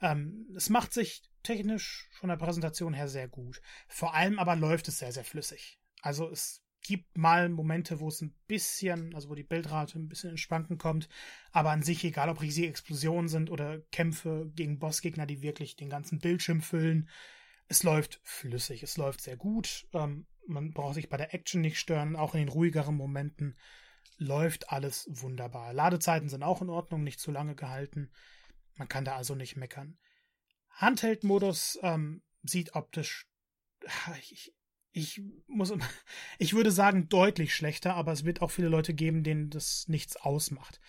Ähm, es macht sich technisch von der Präsentation her sehr gut. Vor allem aber läuft es sehr, sehr flüssig. Also es gibt mal Momente, wo es ein bisschen, also wo die Bildrate ein bisschen ins Schwanken kommt, aber an sich, egal ob riesige Explosionen sind oder Kämpfe gegen Bossgegner, die wirklich den ganzen Bildschirm füllen, es läuft flüssig, es läuft sehr gut. Ähm, man braucht sich bei der Action nicht stören, auch in den ruhigeren Momenten läuft alles wunderbar. Ladezeiten sind auch in Ordnung, nicht zu lange gehalten. Man kann da also nicht meckern. Handheld-Modus ähm, sieht optisch, ich, ich muss, ich würde sagen, deutlich schlechter, aber es wird auch viele Leute geben, denen das nichts ausmacht.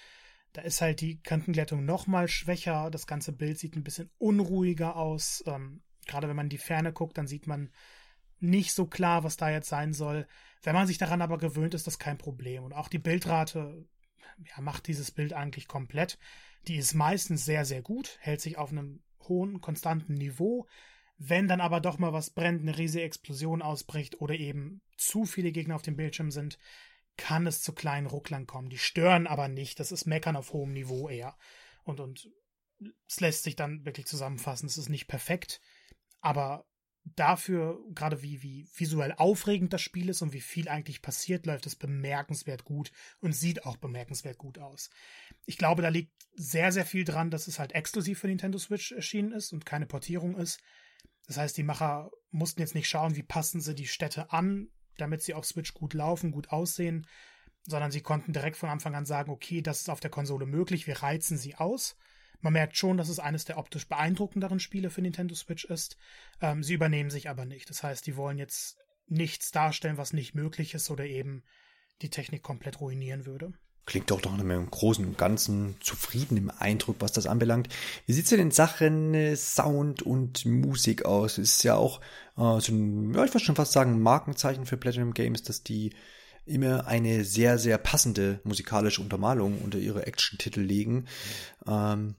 Da ist halt die Kantenglättung noch mal schwächer, das ganze Bild sieht ein bisschen unruhiger aus. Ähm, gerade wenn man in die Ferne guckt, dann sieht man nicht so klar, was da jetzt sein soll. Wenn man sich daran aber gewöhnt, ist das kein Problem. Und auch die Bildrate ja, macht dieses Bild eigentlich komplett. Die ist meistens sehr, sehr gut, hält sich auf einem hohen, konstanten Niveau. Wenn dann aber doch mal was brennt, eine riesige Explosion ausbricht oder eben zu viele Gegner auf dem Bildschirm sind, kann es zu kleinen Rucklern kommen. Die stören aber nicht. Das ist Meckern auf hohem Niveau eher. Und, und es lässt sich dann wirklich zusammenfassen. Es ist nicht perfekt, aber dafür, gerade wie, wie visuell aufregend das Spiel ist und wie viel eigentlich passiert, läuft es bemerkenswert gut und sieht auch bemerkenswert gut aus. Ich glaube, da liegt sehr, sehr viel dran, dass es halt exklusiv für Nintendo Switch erschienen ist und keine Portierung ist. Das heißt, die Macher mussten jetzt nicht schauen, wie passen sie die Städte an, damit sie auf Switch gut laufen, gut aussehen, sondern sie konnten direkt von Anfang an sagen, okay, das ist auf der Konsole möglich, wir reizen sie aus. Man merkt schon, dass es eines der optisch beeindruckenderen Spiele für Nintendo Switch ist. Ähm, sie übernehmen sich aber nicht. Das heißt, die wollen jetzt nichts darstellen, was nicht möglich ist oder eben die Technik komplett ruinieren würde klingt doch noch im Großen und Ganzen zufrieden im Eindruck, was das anbelangt. Wie sieht's denn in Sachen äh, Sound und Musik aus? Ist ja auch äh, so ein, ja, ich würde schon fast sagen, Markenzeichen für Platinum Games, dass die immer eine sehr, sehr passende musikalische Untermalung unter ihre Action-Titel legen. Ähm,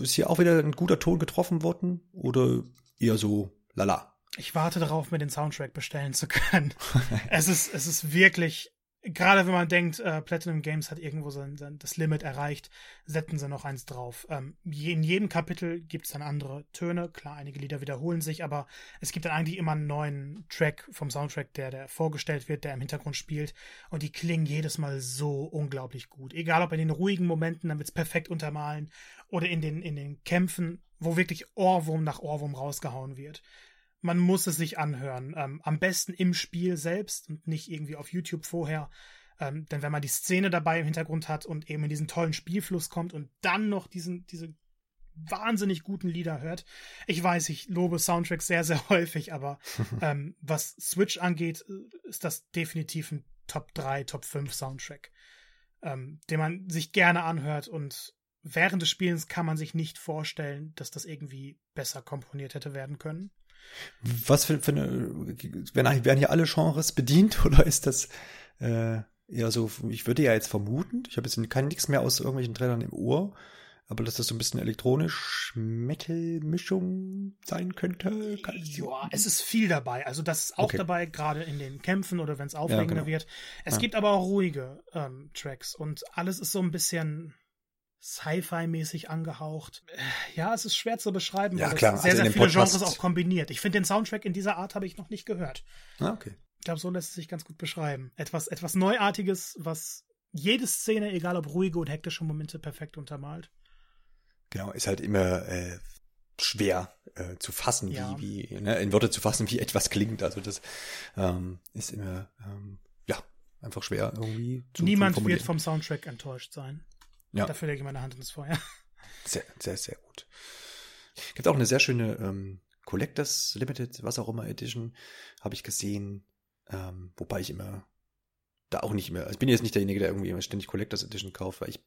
ist hier auch wieder ein guter Ton getroffen worden oder eher so lala? Ich warte darauf, mir den Soundtrack bestellen zu können. es ist, es ist wirklich gerade wenn man denkt, äh, Platinum Games hat irgendwo sein, sein, das Limit erreicht, setzen sie noch eins drauf. Ähm, in jedem Kapitel gibt es dann andere Töne. Klar, einige Lieder wiederholen sich, aber es gibt dann eigentlich immer einen neuen Track vom Soundtrack, der, der vorgestellt wird, der im Hintergrund spielt. Und die klingen jedes Mal so unglaublich gut. Egal ob in den ruhigen Momenten, dann wird es perfekt untermalen, oder in den, in den Kämpfen, wo wirklich Ohrwurm nach Ohrwurm rausgehauen wird man muss es sich anhören. Ähm, am besten im Spiel selbst und nicht irgendwie auf YouTube vorher. Ähm, denn wenn man die Szene dabei im Hintergrund hat und eben in diesen tollen Spielfluss kommt und dann noch diesen, diese wahnsinnig guten Lieder hört. Ich weiß, ich lobe Soundtracks sehr, sehr häufig, aber ähm, was Switch angeht, ist das definitiv ein Top 3, Top 5 Soundtrack, ähm, den man sich gerne anhört und während des Spielens kann man sich nicht vorstellen, dass das irgendwie besser komponiert hätte werden können. Was für, für eine, werden, hier alle Genres bedient oder ist das, äh, eher so, ich würde ja jetzt vermuten, ich habe jetzt kein nichts mehr aus irgendwelchen Trailern im Ohr, aber dass das so ein bisschen elektronisch Metal-Mischung sein könnte. Ja, es ist viel dabei. Also das ist auch okay. dabei, gerade in den Kämpfen oder wenn es aufregender ja, genau. wird. Es ja. gibt aber auch ruhige ähm, Tracks und alles ist so ein bisschen Sci-Fi-mäßig angehaucht. Ja, es ist schwer zu beschreiben, ja, weil klar. sehr, also sehr viele Podcast Genres auch kombiniert. Ich finde, den Soundtrack in dieser Art habe ich noch nicht gehört. Ah, okay. Ich glaube, so lässt es sich ganz gut beschreiben. Etwas, etwas Neuartiges, was jede Szene, egal ob ruhige oder hektische Momente, perfekt untermalt. Genau, ist halt immer äh, schwer äh, zu fassen, ja. wie, wie ne, in Worte zu fassen, wie etwas klingt. Also das ähm, ist immer ähm, ja einfach schwer irgendwie. Zu, Niemand zu wird vom Soundtrack enttäuscht sein. Ja. Dafür lege ich meine Hand ins Feuer. Sehr, sehr, sehr gut. Gibt auch eine sehr schöne ähm, Collectors Limited, was auch immer Edition, habe ich gesehen. Ähm, wobei ich immer da auch nicht mehr. Also ich bin jetzt nicht derjenige, der irgendwie immer ständig Collectors Edition kauft, weil ich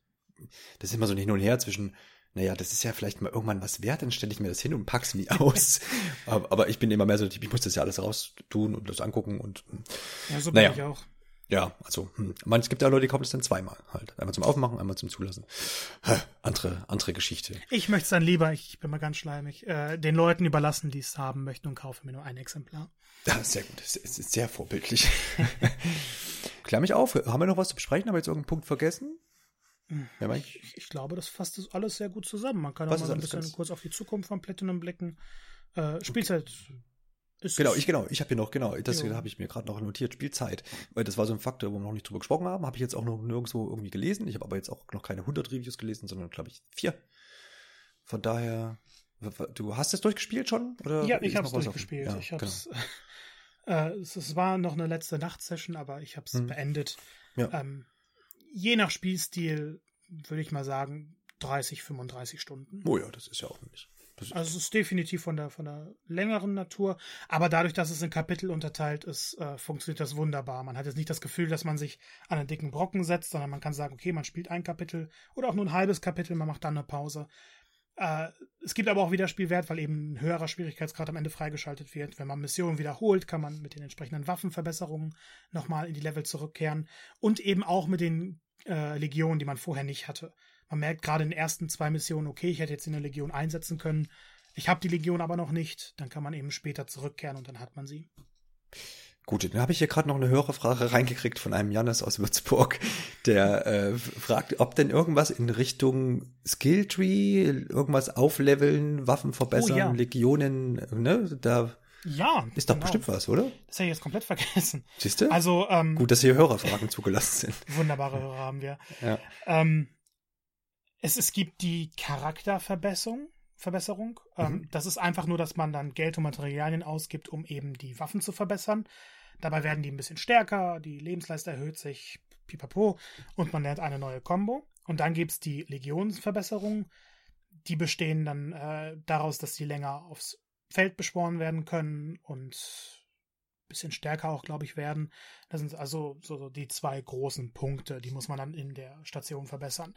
das ist immer so ein Hin und Her zwischen naja, das ist ja vielleicht mal irgendwann was wert, dann stelle ich mir das hin und pack's nie aus. aber, aber, ich bin immer mehr so, ich muss das ja alles raus tun und das angucken und ja, so bin naja. ich auch. Ja, also hm. man, es gibt ja Leute, die kaufen es dann zweimal halt. Einmal zum Aufmachen, einmal zum Zulassen. Hä, andere, andere Geschichte. Ich möchte es dann lieber, ich bin mal ganz schleimig, äh, den Leuten überlassen, die es haben möchten und kaufe mir nur ein Exemplar. Ja, sehr gut. Es ist sehr vorbildlich. Klär mich auf. Haben wir noch was zu besprechen? Haben wir jetzt irgendeinen Punkt vergessen? Ja, ich, ich, glaube, das fasst das alles sehr gut zusammen. Man kann auch mal ein bisschen kurz auf die Zukunft von Platinum blicken. Äh, Spielzeit ist genau, ich genau, ich habe hier noch genau, das habe ich mir gerade noch notiert, Spielzeit, weil das war so ein Faktor, wo wir noch nicht drüber gesprochen haben, habe ich jetzt auch noch nirgendwo irgendwie gelesen. Ich habe aber jetzt auch noch keine 100 Reviews gelesen, sondern glaube ich vier. Von daher, du hast es durchgespielt schon oder? Ja, ich habe es durchgespielt. Ja, ich hab's, genau. äh, es, es, war noch eine letzte Nachtsession, aber ich habe es hm. beendet. Ja. Ähm, je nach Spielstil würde ich mal sagen 30, 35 Stunden. Oh ja, das ist ja auch nicht. Also es ist definitiv von der, von der längeren Natur, aber dadurch, dass es in Kapitel unterteilt ist, äh, funktioniert das wunderbar. Man hat jetzt nicht das Gefühl, dass man sich an einen dicken Brocken setzt, sondern man kann sagen, okay, man spielt ein Kapitel oder auch nur ein halbes Kapitel, man macht dann eine Pause. Äh, es gibt aber auch wieder Spielwert, weil eben ein höherer Schwierigkeitsgrad am Ende freigeschaltet wird. Wenn man Missionen wiederholt, kann man mit den entsprechenden Waffenverbesserungen nochmal in die Level zurückkehren und eben auch mit den äh, Legionen, die man vorher nicht hatte. Man merkt gerade in den ersten zwei Missionen, okay, ich hätte jetzt in der Legion einsetzen können. Ich habe die Legion aber noch nicht. Dann kann man eben später zurückkehren und dann hat man sie. Gut, dann habe ich hier gerade noch eine höhere Frage reingekriegt von einem Jannis aus Würzburg, der äh, fragt, ob denn irgendwas in Richtung Skilltree, irgendwas aufleveln, Waffen verbessern, oh, ja. Legionen, ne, da ja. Ist doch genau. bestimmt was, oder? Das habe ich jetzt komplett vergessen. Siehst du? Also, ähm, Gut, dass hier Hörerfragen zugelassen sind. Wunderbare Hörer haben wir. Ja. Ähm, es, es gibt die Charakterverbesserung. Verbesserung. Ähm, mhm. Ähm, das ist einfach nur, dass man dann Geld und Materialien ausgibt, um eben die Waffen zu verbessern. Dabei werden die ein bisschen stärker, die Lebensleiste erhöht sich, pipapo, und man lernt eine neue Combo. Und dann gibt es die Legionsverbesserung. Die bestehen dann äh, daraus, dass sie länger aufs Feld beschworen werden können und ein bisschen stärker auch, glaube ich, werden. Das sind also so die zwei großen Punkte, die muss man dann in der Station verbessern.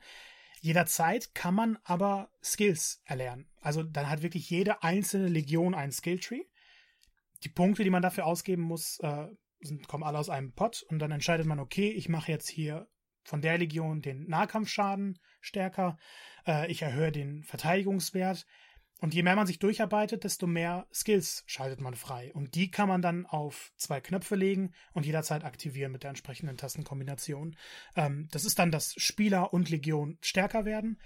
Jederzeit kann man aber Skills erlernen. Also dann hat wirklich jede einzelne Legion einen Skilltree. Die Punkte, die man dafür ausgeben muss, äh, sind, kommen alle aus einem Pot und dann entscheidet man, okay, ich mache jetzt hier von der Legion den Nahkampfschaden stärker, äh, ich erhöhe den Verteidigungswert, und je mehr man sich durcharbeitet, desto mehr Skills schaltet man frei. Und die kann man dann auf zwei Knöpfe legen und jederzeit aktivieren mit der entsprechenden Tastenkombination. Ähm, das ist dann, dass Spieler und Legion stärker werden.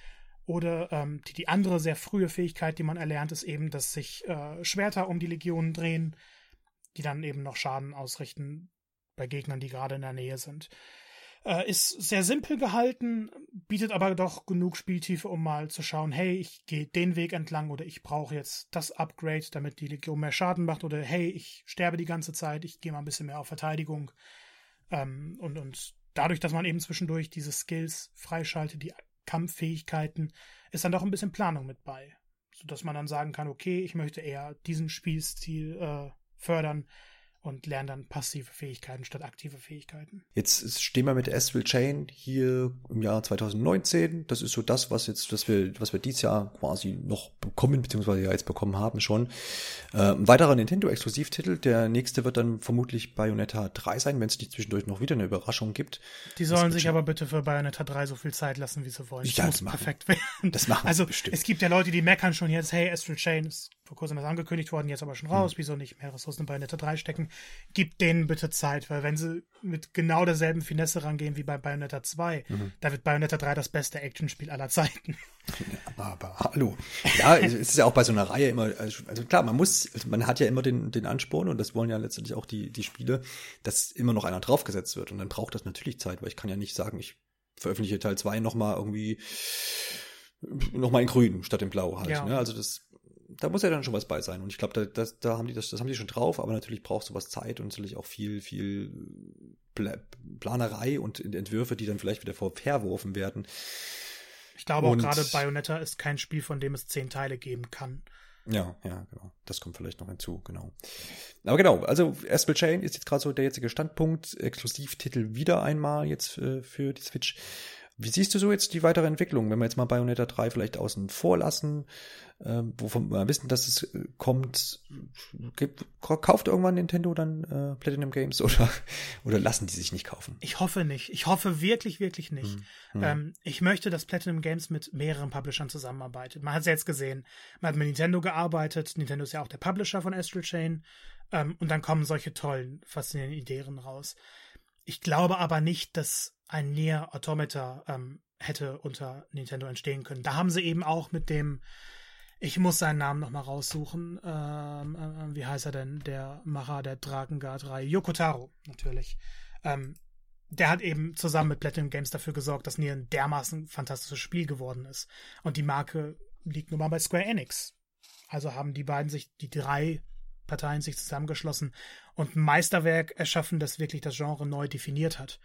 Oder ähm, die, die andere sehr frühe Fähigkeit, die man erlernt, ist eben, dass sich äh, Schwerter um die Legionen drehen, die dann eben noch Schaden ausrichten bei Gegnern, die gerade in der Nähe sind. Äh, ist sehr simpel gehalten, bietet aber doch genug Spieltiefe, um mal zu schauen, hey, ich gehe den Weg entlang oder ich brauche jetzt das Upgrade, damit die Legion mehr Schaden macht oder hey, ich sterbe die ganze Zeit, ich gehe mal ein bisschen mehr auf Verteidigung. Ähm, und, und dadurch, dass man eben zwischendurch diese Skills freischaltet, die Kampffähigkeiten, ist dann doch ein bisschen Planung mit bei. Sodass man dann sagen kann, okay, ich möchte eher diesen Spielstil äh, fördern und lernen dann passive Fähigkeiten statt aktive Fähigkeiten. Jetzt stehen wir mit Astral Chain hier im Jahr 2019. Das ist so das, was jetzt, was wir, was wir dieses Jahr quasi noch bekommen, beziehungsweise ja jetzt bekommen haben schon. Äh, ein weiterer Nintendo-Exklusivtitel. Der nächste wird dann vermutlich Bayonetta 3 sein, wenn es nicht zwischendurch noch wieder eine Überraschung gibt. Die sollen sich aber bitte für Bayonetta 3 so viel Zeit lassen, wie sie wollen. Ja, das, muss perfekt werden. Das machen Also bestimmt. es gibt ja Leute, die meckern schon jetzt, hey, Astral Chain ist vor kurzem erst angekündigt worden, jetzt aber schon raus, hm. wieso nicht mehr Ressourcen bei Bayonetta 3 stecken? Gibt denen bitte Zeit, weil wenn sie mit genau derselben Finesse rangehen wie bei Bayonetta 2, mhm. da wird Bayonetta 3 das beste Actionspiel aller Zeiten. aber hallo. Ja, es ist ja auch bei so einer Reihe immer, also, klar, man muss, man hat ja immer den, den Ansporn und das wollen ja letztendlich auch die, die Spiele, dass immer noch einer draufgesetzt wird und dann braucht das natürlich Zeit, weil ich kann ja nicht sagen, ich veröffentliche Teil 2 nochmal irgendwie nochmal in grün statt in blau halt. Ja. Ne? Also das da muss ja dann schon was bei sein. Und ich glaube, da, das, da haben die das, das haben die schon drauf, aber natürlich braucht sowas Zeit und natürlich auch viel, viel Planerei und Entwürfe, die dann vielleicht wieder verworfen werden. Ich glaube und, auch gerade Bayonetta ist kein Spiel, von dem es zehn Teile geben kann. Ja, ja, genau. Das kommt vielleicht noch hinzu, genau. Aber genau, also Astral Chain ist jetzt gerade so der jetzige Standpunkt. Exklusivtitel wieder einmal jetzt äh, für die Switch. Wie siehst du so jetzt die weitere Entwicklung, wenn wir jetzt mal Bayonetta 3 vielleicht außen vor lassen, äh, wovon wir wissen, dass es äh, kommt, gibt, kauft irgendwann Nintendo dann äh, Platinum Games oder, oder lassen die sich nicht kaufen? Ich hoffe nicht. Ich hoffe wirklich, wirklich nicht. Hm. Hm. Ähm, ich möchte, dass Platinum Games mit mehreren Publishern zusammenarbeitet. Man hat es jetzt gesehen. Man hat mit Nintendo gearbeitet. Nintendo ist ja auch der Publisher von Astral Chain. Ähm, und dann kommen solche tollen, faszinierenden Ideen raus. Ich glaube aber nicht, dass ein Nier Automata ähm, hätte unter Nintendo entstehen können. Da haben sie eben auch mit dem, ich muss seinen Namen nochmal raussuchen, ähm, äh, wie heißt er denn, der Macher der Drakengard 3, Yokotaro, natürlich. Ähm, der hat eben zusammen mit Platinum Games dafür gesorgt, dass Nier ein dermaßen fantastisches Spiel geworden ist. Und die Marke liegt nun mal bei Square Enix. Also haben die beiden sich, die drei Parteien sich zusammengeschlossen und ein Meisterwerk erschaffen, das wirklich das Genre neu definiert hat.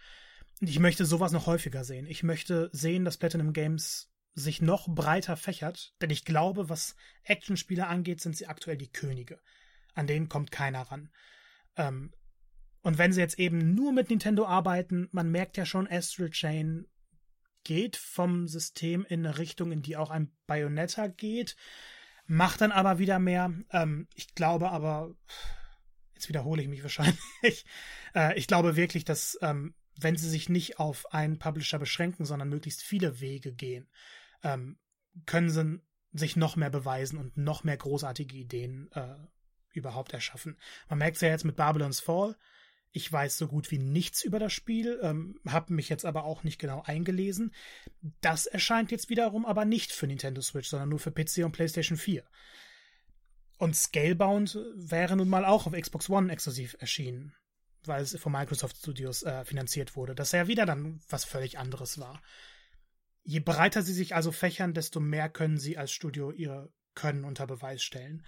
Ich möchte sowas noch häufiger sehen. Ich möchte sehen, dass Platinum Games sich noch breiter fächert, denn ich glaube, was Actionspiele angeht, sind sie aktuell die Könige. An denen kommt keiner ran. Ähm, und wenn sie jetzt eben nur mit Nintendo arbeiten, man merkt ja schon, Astral Chain geht vom System in eine Richtung, in die auch ein Bayonetta geht, macht dann aber wieder mehr. Ähm, ich glaube aber, jetzt wiederhole ich mich wahrscheinlich, äh, ich glaube wirklich, dass ähm, wenn sie sich nicht auf einen Publisher beschränken, sondern möglichst viele Wege gehen, ähm, können sie sich noch mehr beweisen und noch mehr großartige Ideen äh, überhaupt erschaffen. Man merkt es ja jetzt mit Babylon's Fall. Ich weiß so gut wie nichts über das Spiel, ähm, habe mich jetzt aber auch nicht genau eingelesen. Das erscheint jetzt wiederum aber nicht für Nintendo Switch, sondern nur für PC und PlayStation 4. Und Scalebound wäre nun mal auch auf Xbox One exklusiv erschienen weil es von Microsoft Studios äh, finanziert wurde, dass er wieder dann was völlig anderes war. Je breiter sie sich also fächern, desto mehr können sie als Studio ihre Können unter Beweis stellen.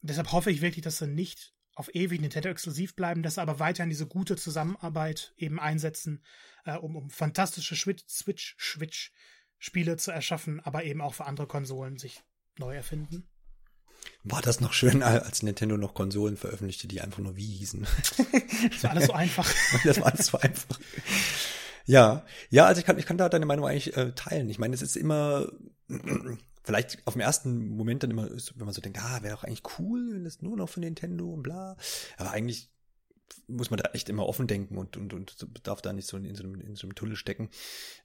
Deshalb hoffe ich wirklich, dass sie nicht auf ewig Nintendo exklusiv bleiben, dass sie aber weiterhin diese gute Zusammenarbeit eben einsetzen, äh, um, um fantastische Switch-Switch-Spiele zu erschaffen, aber eben auch für andere Konsolen sich neu erfinden. War das noch schön, als Nintendo noch Konsolen veröffentlichte, die einfach nur wie hießen. Das war alles so einfach. das war alles so einfach. Ja, ja, also ich kann, ich kann da deine Meinung eigentlich äh, teilen. Ich meine, es ist immer, vielleicht auf dem ersten Moment dann immer, wenn man so denkt, ah, wäre doch eigentlich cool, wenn das nur noch von Nintendo und bla. Aber eigentlich muss man da echt immer offen denken und, und, und darf da nicht so in so einem, in so einem Tunnel stecken.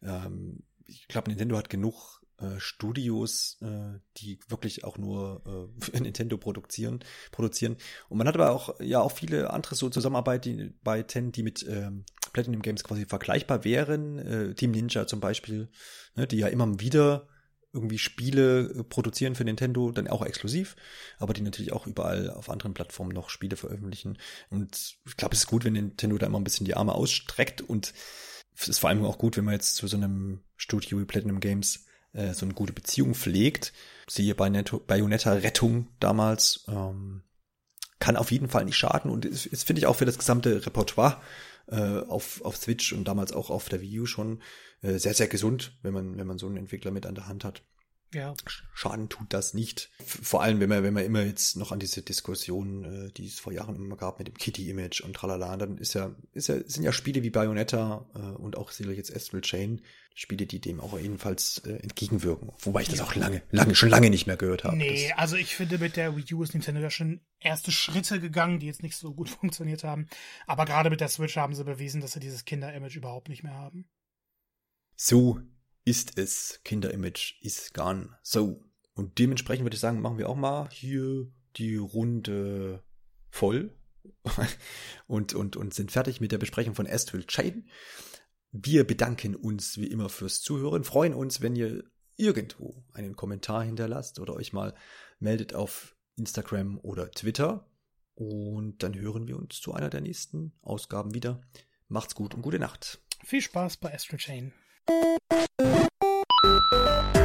Ähm, ich glaube, Nintendo hat genug äh, Studios, äh, die wirklich auch nur äh, für Nintendo produzieren, produzieren. Und man hat aber auch ja auch viele andere so Zusammenarbeiten, die mit ähm, Platinum Games quasi vergleichbar wären. Äh, Team Ninja zum Beispiel, ne, die ja immer wieder irgendwie Spiele äh, produzieren für Nintendo, dann auch exklusiv, aber die natürlich auch überall auf anderen Plattformen noch Spiele veröffentlichen. Und ich glaube, es ist gut, wenn Nintendo da immer ein bisschen die Arme ausstreckt und es ist vor allem auch gut, wenn man jetzt zu so einem Studio wie Platinum Games äh, so eine gute Beziehung pflegt. Siehe bei Bayonetta Rettung damals. Ähm, kann auf jeden Fall nicht schaden und ist, ist finde ich auch für das gesamte Repertoire äh, auf, auf Switch und damals auch auf der Wii U schon äh, sehr, sehr gesund, wenn man, wenn man so einen Entwickler mit an der Hand hat. Ja. Schaden tut das nicht. Vor allem, wenn man, wenn man immer jetzt noch an diese Diskussion, äh, die es vor Jahren immer gab mit dem Kitty-Image und tralala, dann ist ja, ist ja, sind ja Spiele wie Bayonetta äh, und auch sicherlich jetzt Astral Chain, Spiele, die dem auch ebenfalls äh, entgegenwirken. Wobei ich das ja. auch lange, lange, schon lange nicht mehr gehört habe. Nee, also ich finde, mit der Wii U ist Nintendo ja schon erste Schritte gegangen, die jetzt nicht so gut funktioniert haben. Aber gerade mit der Switch haben sie bewiesen, dass sie dieses Kinder-Image überhaupt nicht mehr haben. So ist es. Kinderimage ist gone. So. Und dementsprechend würde ich sagen, machen wir auch mal hier die Runde voll und, und, und sind fertig mit der Besprechung von Astral Chain. Wir bedanken uns wie immer fürs Zuhören, freuen uns, wenn ihr irgendwo einen Kommentar hinterlasst oder euch mal meldet auf Instagram oder Twitter. Und dann hören wir uns zu einer der nächsten Ausgaben wieder. Macht's gut und gute Nacht. Viel Spaß bei Astral Chain. Bye.